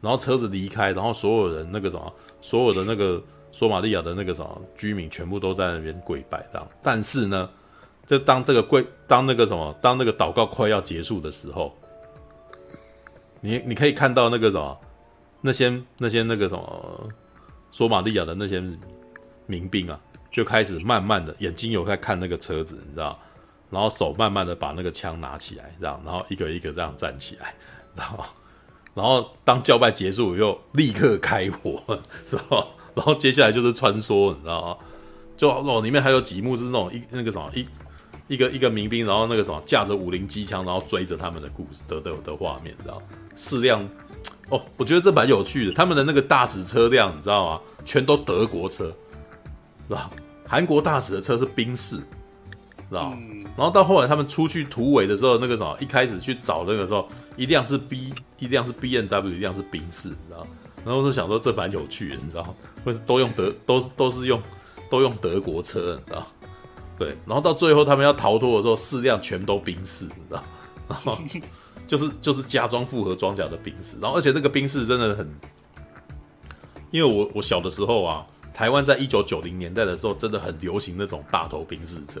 然后车子离开，然后所有人那个什么，所有的那个索马利亚的那个什么居民全部都在那边跪拜，这样。但是呢，就当这个跪，当那个什么，当那个祷告快要结束的时候，你你可以看到那个什么，那些那些那个什么索马利亚的那些民兵啊。就开始慢慢的眼睛有在看那个车子，你知道，然后手慢慢的把那个枪拿起来，这样，然后一个一个这样站起来，然后，然后当叫拜结束又立刻开火，是吧？然后接下来就是穿梭，你知道吗？就哦，里面还有几幕是那种一那个什么一一个一个民兵，然后那个什么架着五零机枪，然后追着他们的故事的的的画面，知道？四辆哦，我觉得这蛮有趣的，他们的那个大使车辆，你知道吗？全都德国车，是吧？韩国大使的车是宾士，知道、嗯、然后到后来他们出去突围的时候，那个什么，一开始去找那个时候，一辆是 B，一辆是 B N W，一辆是宾士，你知道然后我就想说这蛮有趣的，你知道，会都用德都都是用都用德国车，你知道？对，然后到最后他们要逃脱的时候，四辆全都冰士，你知道？然后 就是就是加装复合装甲的冰士，然后而且那个冰士真的很，因为我我小的时候啊，台湾在一九九零年代的时候真的很流行那种大头冰士车，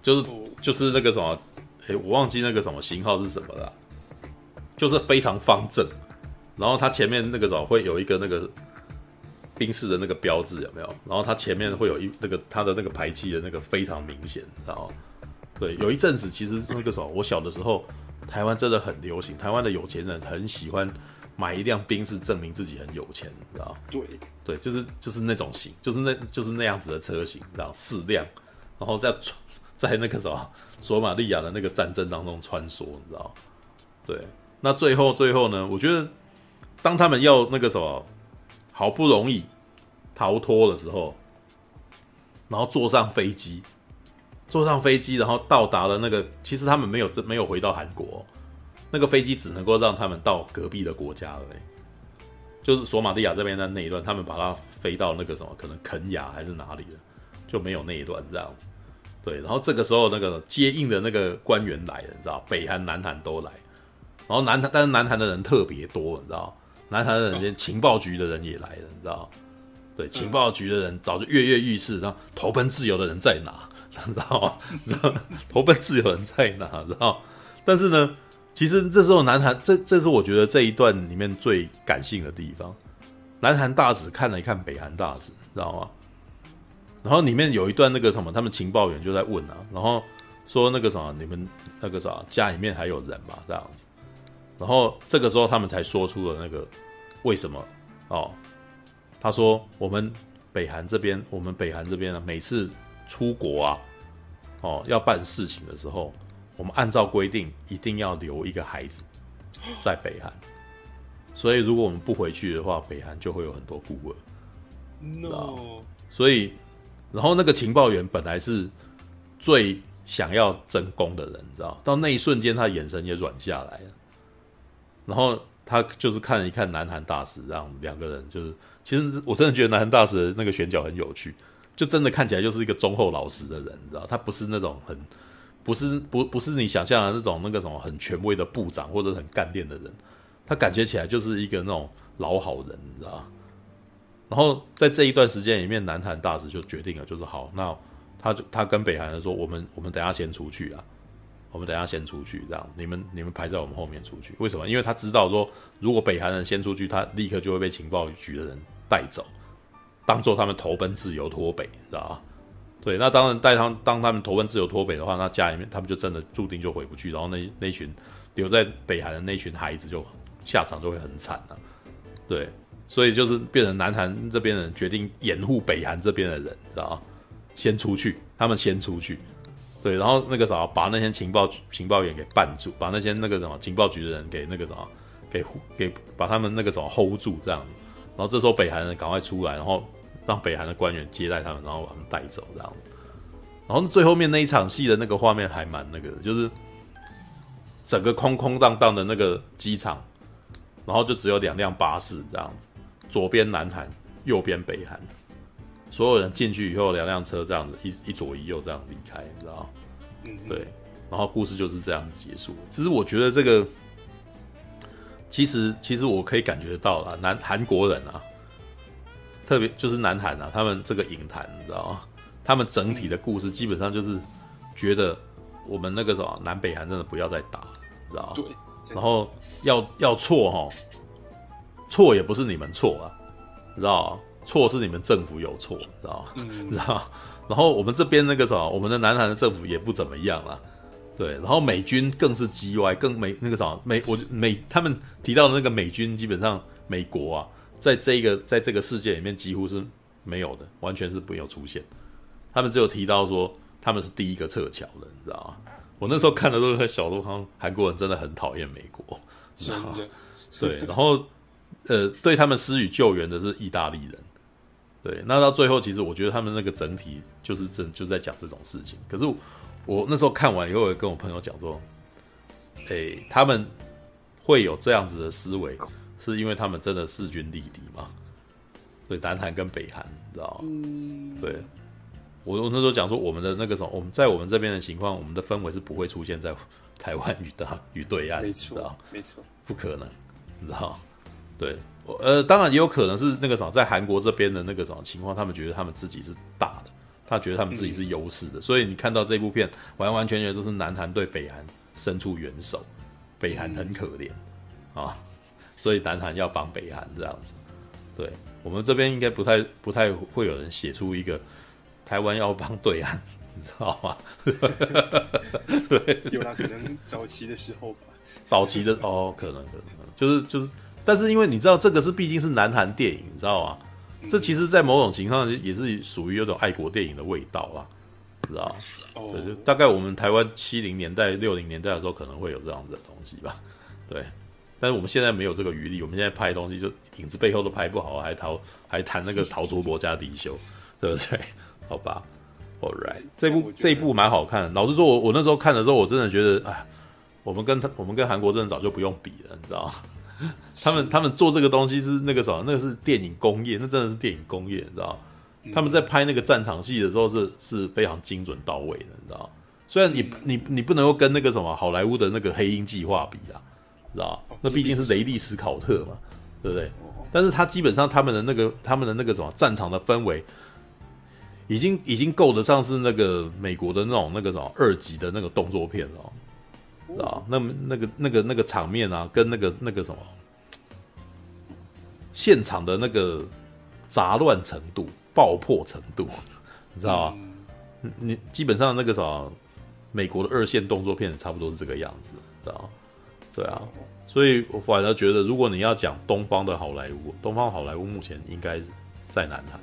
就是就是那个什么，哎，我忘记那个什么型号是什么了，就是非常方正，然后它前面那个什么会有一个那个。宾士的那个标志有没有？然后它前面会有一那个它的那个排气的那个非常明显，然后对，有一阵子其实那个时候我小的时候，台湾真的很流行，台湾的有钱人很喜欢买一辆宾士证明自己很有钱，你知道？对对，就是就是那种型，就是那就是那样子的车型，知道？四辆，然后在在那个什么索马利亚的那个战争当中穿梭，你知道？对，那最后最后呢？我觉得当他们要那个什么。好不容易逃脱的时候，然后坐上飞机，坐上飞机，然后到达了那个，其实他们没有这没有回到韩国，那个飞机只能够让他们到隔壁的国家而已，就是索马利亚这边的那一段，他们把它飞到那个什么，可能肯雅还是哪里的，就没有那一段这样。对，然后这个时候那个接应的那个官员来了，你知道，北韩、南韩都来，然后南韩，但是南韩的人特别多，你知道。南韩的人，情报局的人也来了，你知道？对，情报局的人早就跃跃欲试，然后投奔自由的人在哪？知道吗？知道投奔自由人在哪？知道？但是呢，其实这时候南韩，这这是我觉得这一段里面最感性的地方。南韩大使看了一看北韩大使，知道吗？然后里面有一段那个什么，他们情报员就在问啊，然后说那个什么，你们那个啥家里面还有人吗？这样子。然后这个时候，他们才说出了那个为什么哦？他说：“我们北韩这边，我们北韩这边呢，每次出国啊，哦，要办事情的时候，我们按照规定一定要留一个孩子在北韩。所以，如果我们不回去的话，北韩就会有很多孤儿。No，所以，然后那个情报员本来是最想要争功的人，你知道，到那一瞬间，他眼神也软下来了。”然后他就是看一看南韩大使，让两个人就是，其实我真的觉得南韩大使那个选角很有趣，就真的看起来就是一个忠厚老实的人，你知道，他不是那种很，不是不不是你想象的那种那个什么很权威的部长或者很干练的人，他感觉起来就是一个那种老好人，你知道。然后在这一段时间里面，南韩大使就决定了，就是好，那他就他跟北韩人说，我们我们等下先出去啊。我们等下先出去，这样你们你们排在我们后面出去。为什么？因为他知道说，如果北韩人先出去，他立刻就会被情报局的人带走，当做他们投奔自由脱北，知道吧？对，那当然带他当他们投奔自由脱北的话，那家里面他们就真的注定就回不去，然后那那群留在北韩的那群孩子就下场就会很惨了。对，所以就是变成南韩这边人决定掩护北韩这边的人，知道吧？先出去，他们先出去。对，然后那个啥，把那些情报情报员给绊住，把那些那个什么情报局的人给那个什么，给给把他们那个什么 hold 住这样。然后这时候北韩人赶快出来，然后让北韩的官员接待他们，然后把他们带走这样。然后最后面那一场戏的那个画面还蛮那个的，就是整个空空荡荡的那个机场，然后就只有两辆巴士这样子，左边南韩，右边北韩。所有人进去以后，两辆车这样子一一左一右这样离开，你知道？嗯，对。然后故事就是这样子结束。其实我觉得这个，其实其实我可以感觉到了，南韩国人啊，特别就是南韩啊，他们这个影坛，你知道吗？他们整体的故事基本上就是觉得我们那个什么南北韩真的不要再打，你知道吗？对。然后要要错哈，错也不是你们错啊，你知道？错是你们政府有错，知道吗？嗯、知道。然后我们这边那个什么，我们的南韩的政府也不怎么样啦。对。然后美军更是叽歪，更美那个什么美，我美他们提到的那个美军，基本上美国啊，在这个在这个世界里面几乎是没有的，完全是没有出现。他们只有提到说他们是第一个撤侨的，你知道吗？我那时候看的都是小路康，韩国人真的很讨厌美国，知道吗？对。然后呃，对他们施予救援的是意大利人。对，那到最后，其实我觉得他们那个整体就是真就是在讲这种事情。可是我，我那时候看完以后，我也跟我朋友讲说，诶，他们会有这样子的思维，是因为他们真的势均力敌嘛？所以南韩跟北韩，你知道吗？嗯，对。我我那时候讲说，我们的那个什么，我们在我们这边的情况，我们的氛围是不会出现在台湾与大与对岸，没错，没错，不可能，你知道？对，呃，当然也有可能是那个什么，在韩国这边的那个什么情况，他们觉得他们自己是大的，他觉得他们自己是优势的，嗯、所以你看到这部片，完完全全都是南韩对北韩伸出援手，北韩很可怜、嗯、啊，所以南韩要帮北韩这样子。对，我们这边应该不太不太会有人写出一个。台湾要帮对岸，你知道吗？对，有啦，可能早期的时候吧。早期的哦，可能可能就是就是，但是因为你知道，这个是毕竟是南韩电影，你知道吗？嗯、这其实，在某种情况下也是属于有种爱国电影的味道啦，知道对，就大概我们台湾七零年代、六零年代的时候，可能会有这样子的东西吧。对，但是我们现在没有这个余力，我们现在拍东西就影子背后都拍不好，还逃还谈那个逃出国家迪修，对不对？好吧，All right，这部这一部蛮好看的。老实说我，我我那时候看的时候，我真的觉得，哎，我们跟他，我们跟韩国真的早就不用比了，你知道吗？他们他们做这个东西是那个什么？那个是电影工业，那真的是电影工业，你知道？他们在拍那个战场戏的时候是是非常精准到位的，你知道？虽然你你你不能够跟那个什么好莱坞的那个黑鹰计划比啊，知道？那毕竟是雷利斯考特嘛，对不对？但是他基本上他们的那个他们的那个什么战场的氛围。已经已经够得上是那个美国的那种那个什么二级的那个动作片了，知道？那么那个那个那个场面啊，跟那个那个什么现场的那个杂乱程度、爆破程度，你知道吗？你基本上那个什么美国的二线动作片差不多是这个样子，知道？对啊，所以我反而觉得，如果你要讲东方的好莱坞，东方好莱坞目前应该在南韩。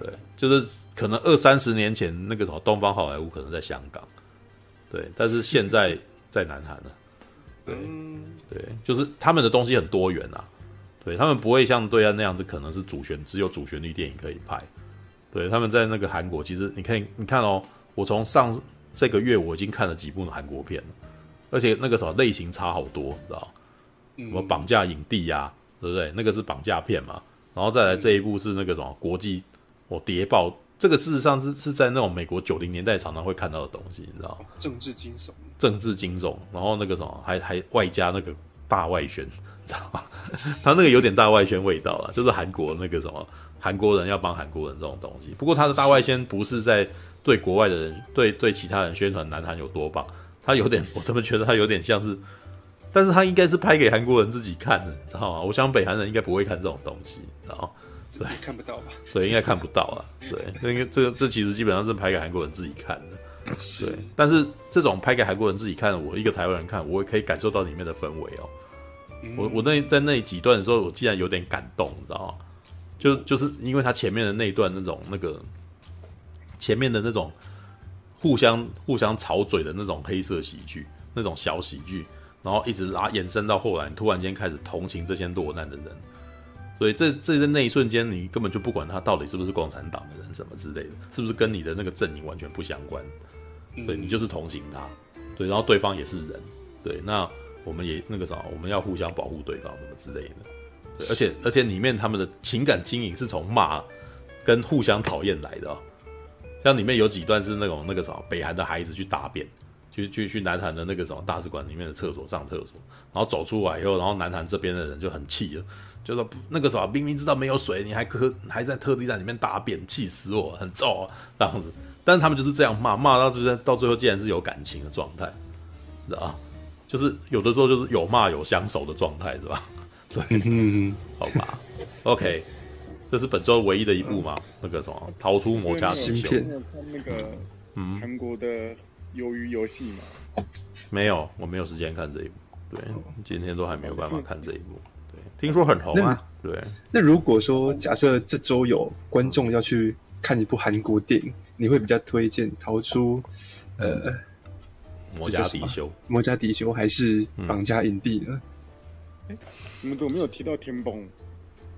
对，就是可能二三十年前那个什么东方好莱坞可能在香港，对，但是现在在南韩了，对，对，就是他们的东西很多元啊，对，他们不会像对岸那样子，可能是主旋只有主旋律电影可以拍，对，他们在那个韩国，其实你看，你看哦，我从上这个月我已经看了几部韩国片了，而且那个什么类型差好多，你知道？什么绑架影帝呀、啊，对不对？那个是绑架片嘛，然后再来这一部是那个什么国际。哦谍报这个事实上是是在那种美国九零年代常常会看到的东西，你知道吗？政治惊悚，政治惊悚，然后那个什么还还外加那个大外宣，知道吗？他那个有点大外宣味道了，就是韩国那个什么韩国人要帮韩国人这种东西。不过他的大外宣不是在对国外的人对对其他人宣传南韩有多棒，他有点 我怎么觉得他有点像是，但是他应该是拍给韩国人自己看的，知道吗？我想北韩人应该不会看这种东西，知道吗？对，看不到吧？对，应该看不到啊。对，因为这个这其实基本上是拍给韩国人自己看的。对，但是这种拍给韩国人自己看，我一个台湾人看，我也可以感受到里面的氛围哦。我我那在那几段的时候，我竟然有点感动，你知道吗？就就是因为他前面的那一段那种那个前面的那种互相互相吵嘴的那种黑色喜剧，那种小喜剧，然后一直拉延伸到后来，突然间开始同情这些落难的人。所以这这在那一瞬间，你根本就不管他到底是不是共产党的人什么之类的，是不是跟你的那个阵营完全不相关，对，你就是同情他，对，然后对方也是人，对，那我们也那个啥，我们要互相保护对方什么之类的，对，而且而且里面他们的情感经营是从骂跟互相讨厌来的，像里面有几段是那种那个啥，北韩的孩子去大便，去去去南韩的那个什么大使馆里面的厕所上厕所，然后走出来以后，然后南韩这边的人就很气了。就说那个什么，明明知道没有水，你还可还在特地在里面大便，气死我，很臭啊这样子。但是他们就是这样骂，骂到就是到最后，竟然是有感情的状态，知道吧？就是有的时候就是有骂有相守的状态，是吧？对，好吧。OK，这是本周唯一的一部嘛？那个什么，逃出魔家新片。看那个嗯，韩国的鱿鱼游戏嘛？没有，我没有时间看这一部。对，今天都还没有办法看这一部。对听说很红啊，对。那如果说假设这周有观众要去看一部韩国电影，你会比较推荐《逃出》呃魔家迪修、魔家迪修还是绑架影帝呢？哎、嗯，你们怎么没有提到天崩？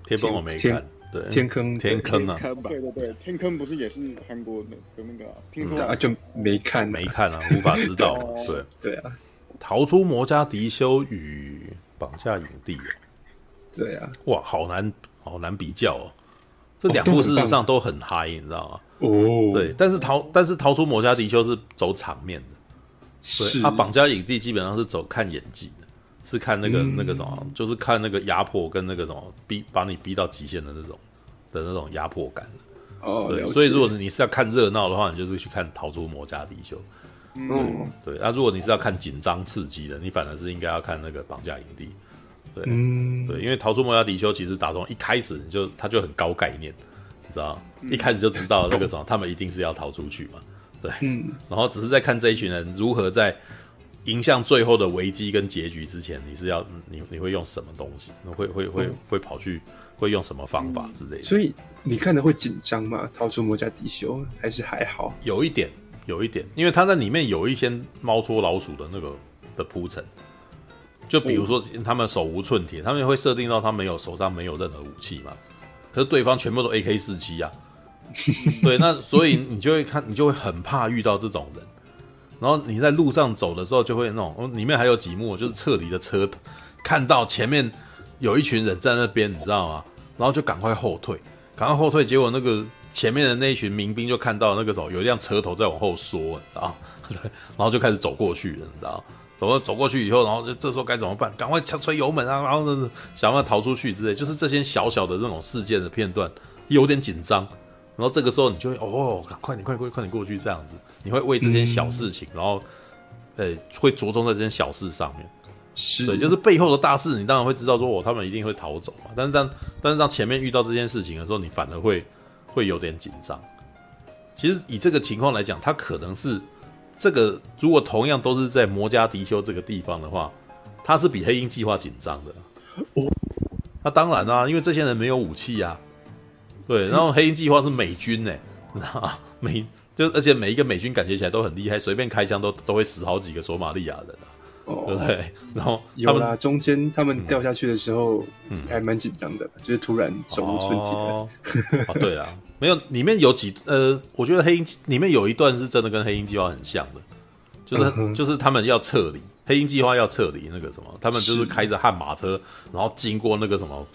天崩我没看，对，天坑天坑啊，对对对，天坑不是也是韩国的的那个、啊？听说、啊、就没看，没看啊，无法知道。对对啊，逃出魔家迪修与绑架影帝。对啊，哇，好难，好难比较哦。这两部事实上都很嗨，你知道吗？哦，对，但是逃，但是逃出魔家迪休是走场面的，是。他绑架影帝基本上是走看演技的，是看那个、嗯、那个什么，就是看那个压迫跟那个什么逼把你逼到极限的那种的那种压迫感。哦，对，所以如果你是要看热闹的话，你就是去看逃出摩加迪休。嗯，对，那、啊、如果你是要看紧张刺激的，你反而是应该要看那个绑架营地。对，嗯，对，因为逃出魔家迪休其实打从一开始你就他就很高概念，你知道，一开始就知道那个什么，他们一定是要逃出去嘛。对，嗯，然后只是在看这一群人如何在迎向最后的危机跟结局之前，你是要你你会用什么东西？会会会会跑去会用什么方法之类的？所以你看的会紧张吗？逃出魔家迪修还是还好？有一点。有一点，因为他在里面有一些猫捉老鼠的那个的铺陈，就比如说他们手无寸铁，他们会设定到他没有手上没有任何武器嘛，可是对方全部都 AK 四七啊，对，那所以你就会看，你就会很怕遇到这种人，然后你在路上走的时候就会那种，哦里面还有几幕就是撤离的车，看到前面有一群人在那边，你知道吗？然后就赶快后退，赶快后退，结果那个。前面的那一群民兵就看到那个时候有一辆车头在往后缩，你知道？对，然后就开始走过去了，你知道？走过走过去以后，然后就这时候该怎么办？赶快敲吹油门啊！然后呢，想办法逃出去之类。就是这些小小的这种事件的片段有点紧张，然后这个时候你就会哦，快点快点快点过去这样子，你会为这件小事情，嗯、然后呃会着重在这件小事上面。是，对，就是背后的大事，你当然会知道说哦，他们一定会逃走嘛。但是当但是当前面遇到这件事情的时候，你反而会。会有点紧张。其实以这个情况来讲，他可能是这个，如果同样都是在摩加迪修这个地方的话，他是比黑鹰计划紧张的。哦，那当然啦、啊，因为这些人没有武器啊。对，然后黑鹰计划是美军呢、欸，你知道吗？美就而且每一个美军感觉起来都很厉害，随便开枪都都会死好几个索马利亚人。哦，对不对？然后有啦，中间他们掉下去的时候，嗯，还蛮紧张的，嗯、就是突然手无寸铁。哦，哦，对啊，没有，里面有几呃，我觉得黑鹰里面有一段是真的跟黑鹰计划很像的，就是、嗯、就是他们要撤离，黑鹰计划要撤离那个什么，他们就是开着悍马车，然后经过那个什么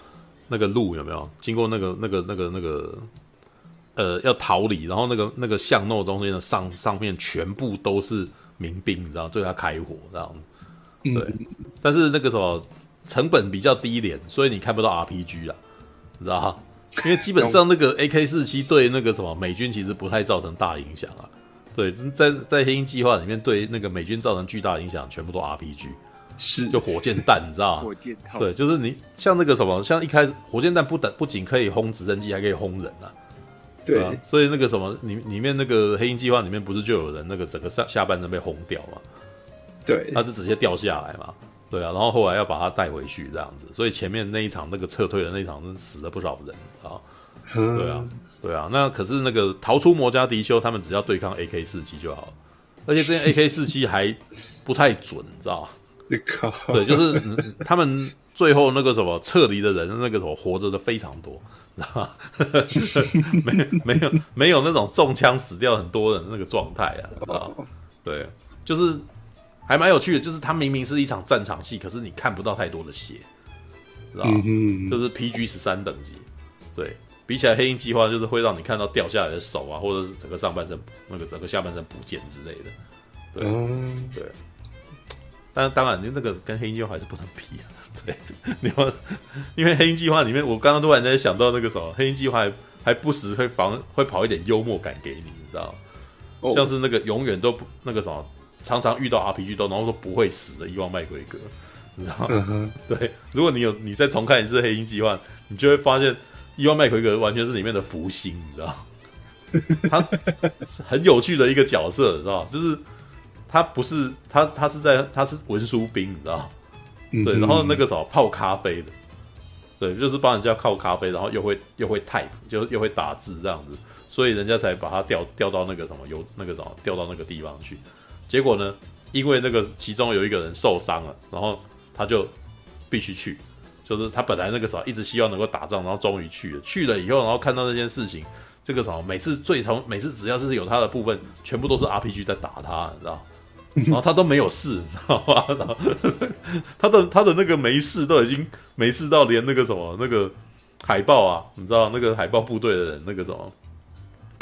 那个路有没有？经过那个那个那个那个呃要逃离，然后那个那个巷弄中间的上上面全部都是民兵，你知道对他开火这样。对，但是那个什么成本比较低廉，所以你看不到 RPG 啊，你知道因为基本上那个 AK 四七对那个什么美军其实不太造成大影响啊。对，在在黑鹰计划里面对那个美军造成巨大影响，全部都 RPG，是就火箭弹，你知道吗？火箭套。对，就是你像那个什么，像一开始火箭弹不等不仅可以轰直升机，还可以轰人啊。对，啊，所以那个什么里里面那个黑鹰计划里面不是就有人那个整个上下半身被轰掉吗？对，他就直接掉下来嘛，对啊，然后后来要把他带回去这样子，所以前面那一场那个撤退的那一场，死了不少人啊，对啊，对啊，那可是那个逃出摩加迪修，他们只要对抗 AK 四七就好了，而且这件 AK 四七还不太准，你知道吗？对，就是他们最后那个什么撤离的人，那个什么活着的非常多，知道吗？没没有没有那种中枪死掉很多人的那个状态啊，知道吗？对，就是。还蛮有趣的，就是它明明是一场战场戏，可是你看不到太多的血，知道就是 PG 十三等级，对，比起来黑鹰计划就是会让你看到掉下来的手啊，或者是整个上半身那个整个下半身不见之类的，对、嗯、对。但当然，你那个跟黑鹰计划还是不能比啊，对，你要因为黑鹰计划里面，我刚刚突然间想到那个什么，黑鹰计划还还不时会防会跑一点幽默感给你，你知道像是那个永远都不那个什么。常常遇到 RPG 都，然后说不会死的伊万麦奎格，你知道吗？嗯、对，如果你有你再重看一次《黑鹰计划》，你就会发现伊万麦奎格完全是里面的福星，你知道 他很有趣的一个角色，你知道就是他不是他，他是在他是文书兵，你知道对，然后那个什么泡咖啡的，对，就是帮人家泡咖啡，然后又会又会 type，就又会打字这样子，所以人家才把他调调到那个什么有那个什么调到那个地方去。结果呢？因为那个其中有一个人受伤了，然后他就必须去。就是他本来那个时候一直希望能够打仗，然后终于去了。去了以后，然后看到那件事情，这个时候每次最从每次只要是有他的部分，全部都是 RPG 在打他，你知道？然后他都没有事，你知道吗？然后他的他的那个没事都已经没事到连那个什么那个海豹啊，你知道那个海豹部队的人那个什么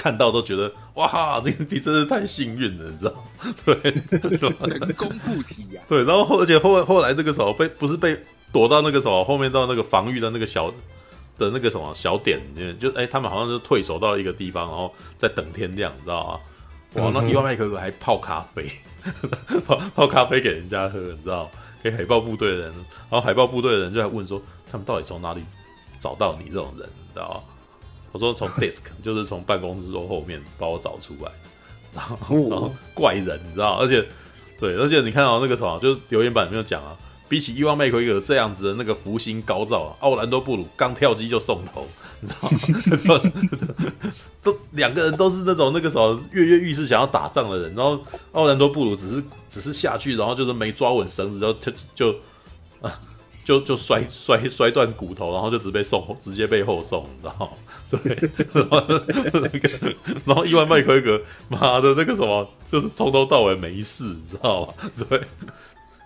看到都觉得哇，你你真是太幸运了，你知道？对，人工护体呀。对，然后后而且后后来那个时候被不是被躲到那个什么后面到那个防御的那个小的那个什么小点里面，就哎他们好像就退守到一个地方，然后在等天亮，你知道吗？哇，那伊万麦可可还泡咖啡。泡 泡咖啡给人家喝，你知道？给海豹部队的人，然后海豹部队的人就在问说，他们到底从哪里找到你这种人，你知道吗？我说从 desk，就是从办公室桌后面把我找出来，然后，然后怪人，你知道？而且，对，而且你看到那个什么，就是留言板里面有讲啊，比起伊万麦克一个这样子的那个福星高照啊，奥兰多布鲁刚跳机就送头。你知道吗？都两个人都是那种那个什么跃跃欲试想要打仗的人，然后奥兰多布鲁只是只是下去，然后就是没抓稳绳子，然后就就啊就就摔摔摔断骨头，然后就直接被送直接被后送，你知道吗？对，然后那个然后伊万麦奎格妈的那个什么，就是从头到尾没事，你知道吗？对，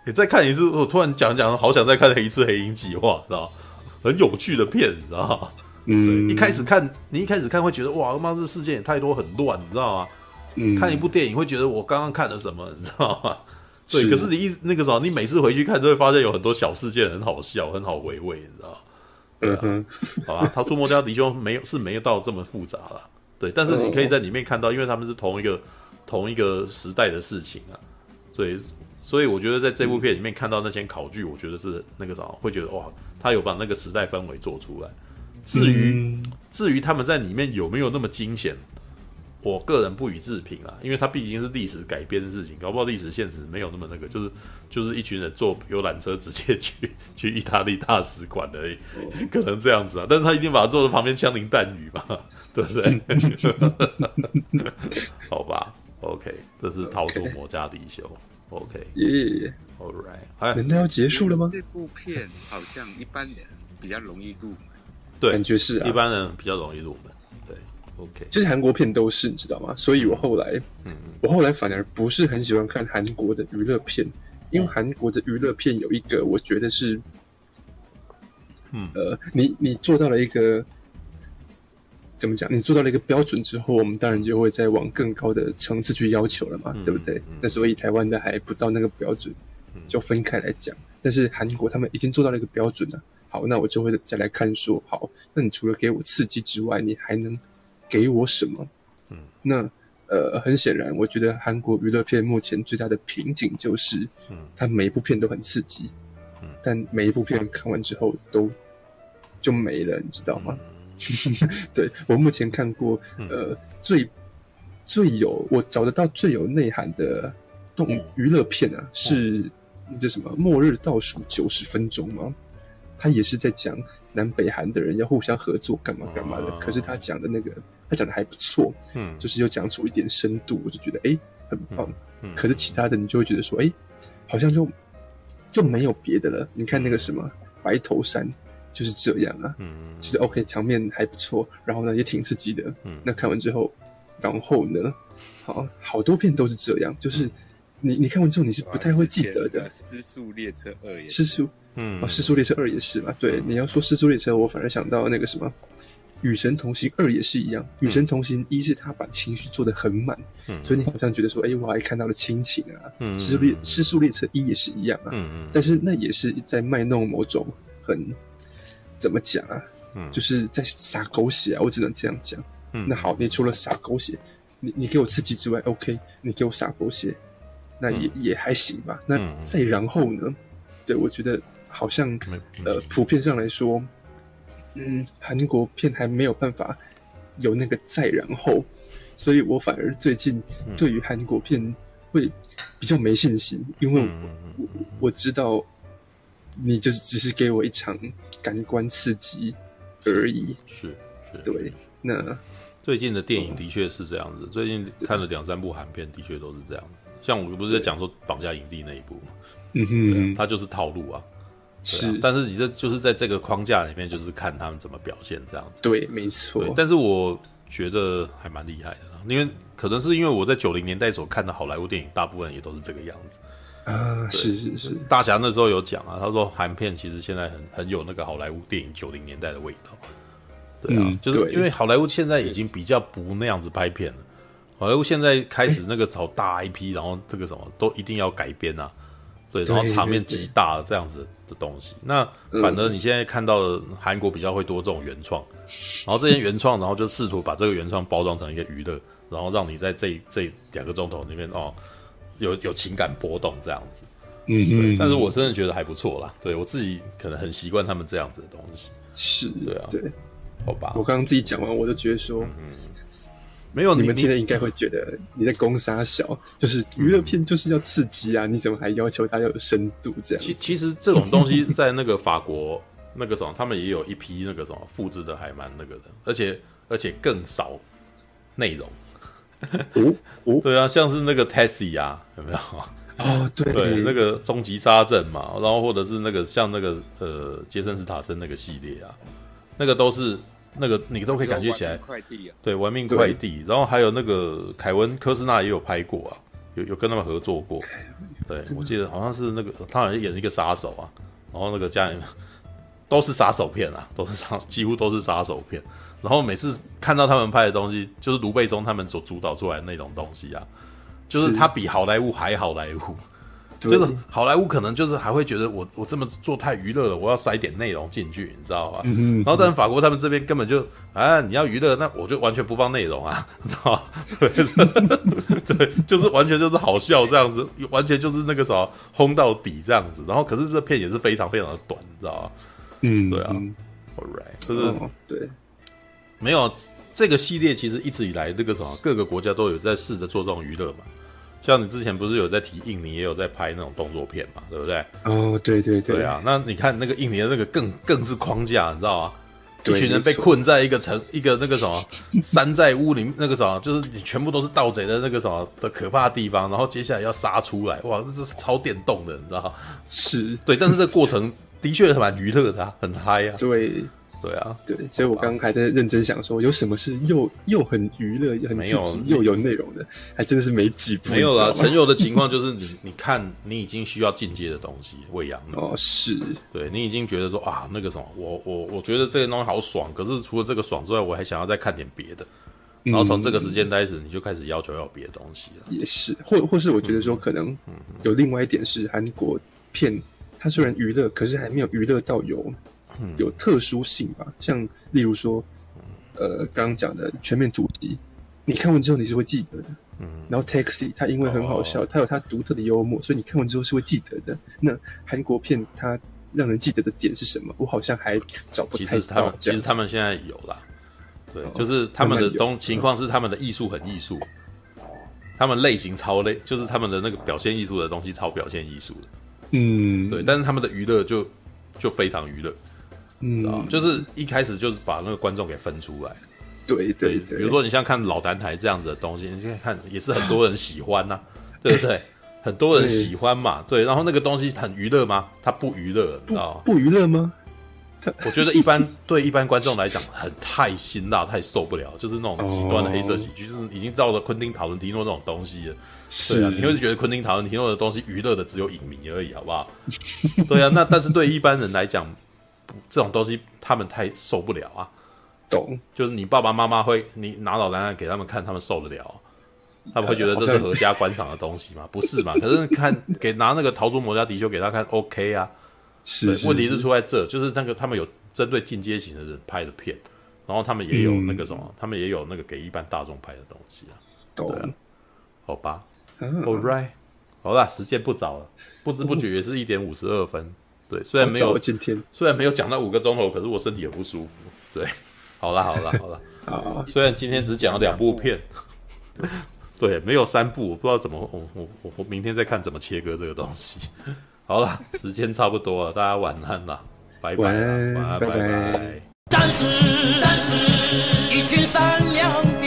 你再看一次，我突然讲讲，好想再看一次《黑鹰计划》，知道吗？很有趣的片，你知道吗？嗯，一开始看你一开始看会觉得哇，他妈这世界也太多很乱，你知道吗？嗯，看一部电影会觉得我刚刚看了什么，你知道吗？对，可是你一那个时候，你每次回去看都会发现有很多小事件很好笑，很好回味，你知道？嗯、哼。好吧，逃出摩加迪休没有是没有到这么复杂了，对，但是你可以在里面看到，因为他们是同一个同一个时代的事情啊，所以所以我觉得在这部片里面看到那些考据，我觉得是那个啥，会觉得哇，他有把那个时代氛围做出来。至于、嗯、至于他们在里面有没有那么惊险，我个人不予置评啊，因为它毕竟是历史改编的事情，搞不好历史现实没有那么那个，就是就是一群人坐游览车直接去 去意大利大使馆而已，可能这样子啊，但是他一定把它坐在旁边枪林弹雨嘛，对不对？好吧，OK，这是逃出摩加迪休，OK，耶，All right，难道要结束了吗？这部片好像一般人比较容易入门。对，感觉是、啊、一般人比较容易入门。其实韩国片都是，你知道吗？所以我后来，嗯，我后来反而不是很喜欢看韩国的娱乐片，因为韩国的娱乐片有一个，我觉得是，嗯，呃，你你做到了一个怎么讲？你做到了一个标准之后，我们当然就会再往更高的层次去要求了嘛，嗯、对不对？嗯、那所以台湾的还不到那个标准，就分开来讲。但是韩国他们已经做到了一个标准了。好，那我就会再来看说，好，那你除了给我刺激之外，你还能给我什么？嗯，那呃，很显然，我觉得韩国娱乐片目前最大的瓶颈就是，嗯，它每一部片都很刺激，嗯，但每一部片看完之后都就没了，你知道吗？嗯、对，我目前看过，呃，最最有我找得到最有内涵的动娱乐片啊，是那叫什么《末日倒数九十分钟》吗？他也是在讲南北韩的人要互相合作干嘛干嘛的，哦、可是他讲的那个他讲的还不错，嗯，就是又讲出一点深度，我就觉得哎、欸、很棒。可是其他的你就会觉得说哎、欸，好像就就没有别的了。你看那个什么白头山就是这样啊，嗯，其实 OK 场面还不错，然后呢也挺刺激的，嗯，那看完之后，然后呢，好好多片都是这样，就是你你看完之后你是不太会记得的。失速列车二也失速。嗯，啊，失速列车二也是嘛？对，你要说失速列车，我反而想到那个什么，《与神同行二》也是一样，《与神同行一》是他把情绪做得很满，嗯，所以你好像觉得说，哎，我还看到了亲情啊。嗯，失速列失速列车一也是一样啊。嗯嗯，但是那也是在卖弄某种很怎么讲啊？嗯，就是在撒狗血啊，我只能这样讲。嗯，那好，你除了撒狗血，你你给我刺激之外，OK，你给我撒狗血，那也也还行吧。那再然后呢？对，我觉得。好像呃，普遍上来说，嗯，韩国片还没有办法有那个再然后，所以我反而最近对于韩国片会比较没信心，因为我我知道你就是只是给我一场感官刺激而已。是，是，对。那最近的电影的确是这样子，最近看了两三部韩片，的确都是这样子。像我不是在讲说绑架营地那一部嘛，嗯哼，它就是套路啊。是、啊，但是你这就是在这个框架里面，就是看他们怎么表现这样子。对，没错。但是我觉得还蛮厉害的，因为可能是因为我在九零年代所看的好莱坞电影，大部分也都是这个样子啊。是是是，大侠那时候有讲啊，他说韩片其实现在很很有那个好莱坞电影九零年代的味道。对啊，嗯、就是因为好莱坞现在已经比较不那样子拍片了，好莱坞现在开始那个炒大 IP，然后这个什么都一定要改编啊，对，然后场面极大这样子的东西。那反而你现在看到的韩国比较会多这种原创，然后这些原创，然后就试图把这个原创包装成一个娱乐，然后让你在这这两个钟头里面哦，有有情感波动这样子。嗯嗯。但是我真的觉得还不错啦，对我自己可能很习惯他们这样子的东西。是，对啊，对。好吧，我刚刚自己讲完，我就觉得说，嗯，没有，你们听了应该会觉得你在攻杀小，就是娱乐片就是要刺激啊，你怎么还要求它要有深度这样？其其实这种东西在那个法国那个什么，他们也有一批那个什么复制的还蛮那个的，而且而且更少内容。哦哦，对啊，像是那个 Taxi 啊，有没有？哦，对对，那个终极杀阵嘛，然后或者是那个像那个呃杰森斯塔森那个系列啊，那个都是。那个你都可以感觉起来，快递啊，对，玩命快递。然后还有那个凯文科斯纳也有拍过啊，有有跟他们合作过。对，我记得好像是那个他好像演一个杀手啊，然后那个家里面 都是杀手片啊，都是杀，几乎都是杀手片。然后每次看到他们拍的东西，就是卢贝松他们所主导出来的那种东西啊，就是他比好莱坞还好莱坞。就是好莱坞可能就是还会觉得我我这么做太娱乐了，我要塞点内容进去，你知道吧？嗯、然后但法国他们这边根本就啊，你要娱乐，那我就完全不放内容啊，你知道吗？对，对，就是完全就是好笑这样子，完全就是那个什么轰到底这样子。然后可是这片也是非常非常的短，你知道吗？嗯，对啊，All right，就是、哦、对，没有这个系列其实一直以来这个什么各个国家都有在试着做这种娱乐嘛。像你之前不是有在提印尼，也有在拍那种动作片嘛，对不对？哦，对对对，对啊。那你看那个印尼的那个更更是框架，你知道吗？一群人被困在一个城一个那个什么山寨屋里，那个什么就是你全部都是盗贼的那个什么的可怕的地方，然后接下来要杀出来，哇，这是超电动的，你知道吗？是对，但是这个过程的确蛮娱乐的，很嗨啊。对。对啊，对，所以我刚刚还在认真想说，有什么是又又很娱乐、很刺激又有内容的，还真的是没几部。没有啦，陈友的情况就是你，你看，你已经需要进阶的东西喂养了。哦，是，对你已经觉得说啊，那个什么，我我我觉得这个东西好爽，可是除了这个爽之外，我还想要再看点别的。然后从这个时间开始，你就开始要求要有别的东西了。也是，或或是我觉得说，可能有另外一点是，韩国片它虽然娱乐，可是还没有娱乐到有。有特殊性吧，像例如说，呃，刚刚讲的全面突击，你看完之后你是会记得的。嗯，然后 Taxi 它因为很好笑，它有它独特的幽默，所以你看完之后是会记得的。那韩国片它让人记得的点是什么？我好像还找不太到。其实他们其实他们现在有啦，对，就是他们的东情况是他们的艺术很艺术，他们类型超类，就是他们的那个表现艺术的东西超表现艺术的。嗯，对，但是他们的娱乐就就非常娱乐。嗯，就是一开始就是把那个观众给分出来，对对对。比如说你像看老男台这样子的东西，你现在看也是很多人喜欢呐、啊，对不对？很多人喜欢嘛，对。然后那个东西很娱乐吗？它不娱乐，你知道吗？不娱乐吗？我觉得一般对一般观众来讲很太辛辣，太受不了，就是那种极端的黑色喜剧，就是已经到了昆汀塔伦提诺那种东西了。对啊，你会觉得昆汀塔伦提诺的东西娱乐的只有影迷而已，好不好？对啊，那 但是对一般人来讲。这种东西他们太受不了啊，懂？就是你爸爸妈妈会，你拿老男人给他们看，他们受得了？他们会觉得这是合家观赏的东西吗？不是嘛？可是看给拿那个逃出摩加迪休给他看，OK 啊？是，是，问题是出在这，就是那个他们有针对进阶型的人拍的片，然后他们也有那个什么，嗯、他们也有那个给一般大众拍的东西啊。懂？啊、好吧、嗯、，All right，好了，时间不早了，不知不觉也是一点五十二分。对虽然没有今天。虽然没有讲到五个钟头可是我身体也不舒服对好了好了好了 好虽然今天只讲了两部片对没有三部我不知道怎么我我我明天再看怎么切割这个东西。好了时间差不多了大家晚安啦拜拜晚安拜拜。一群善良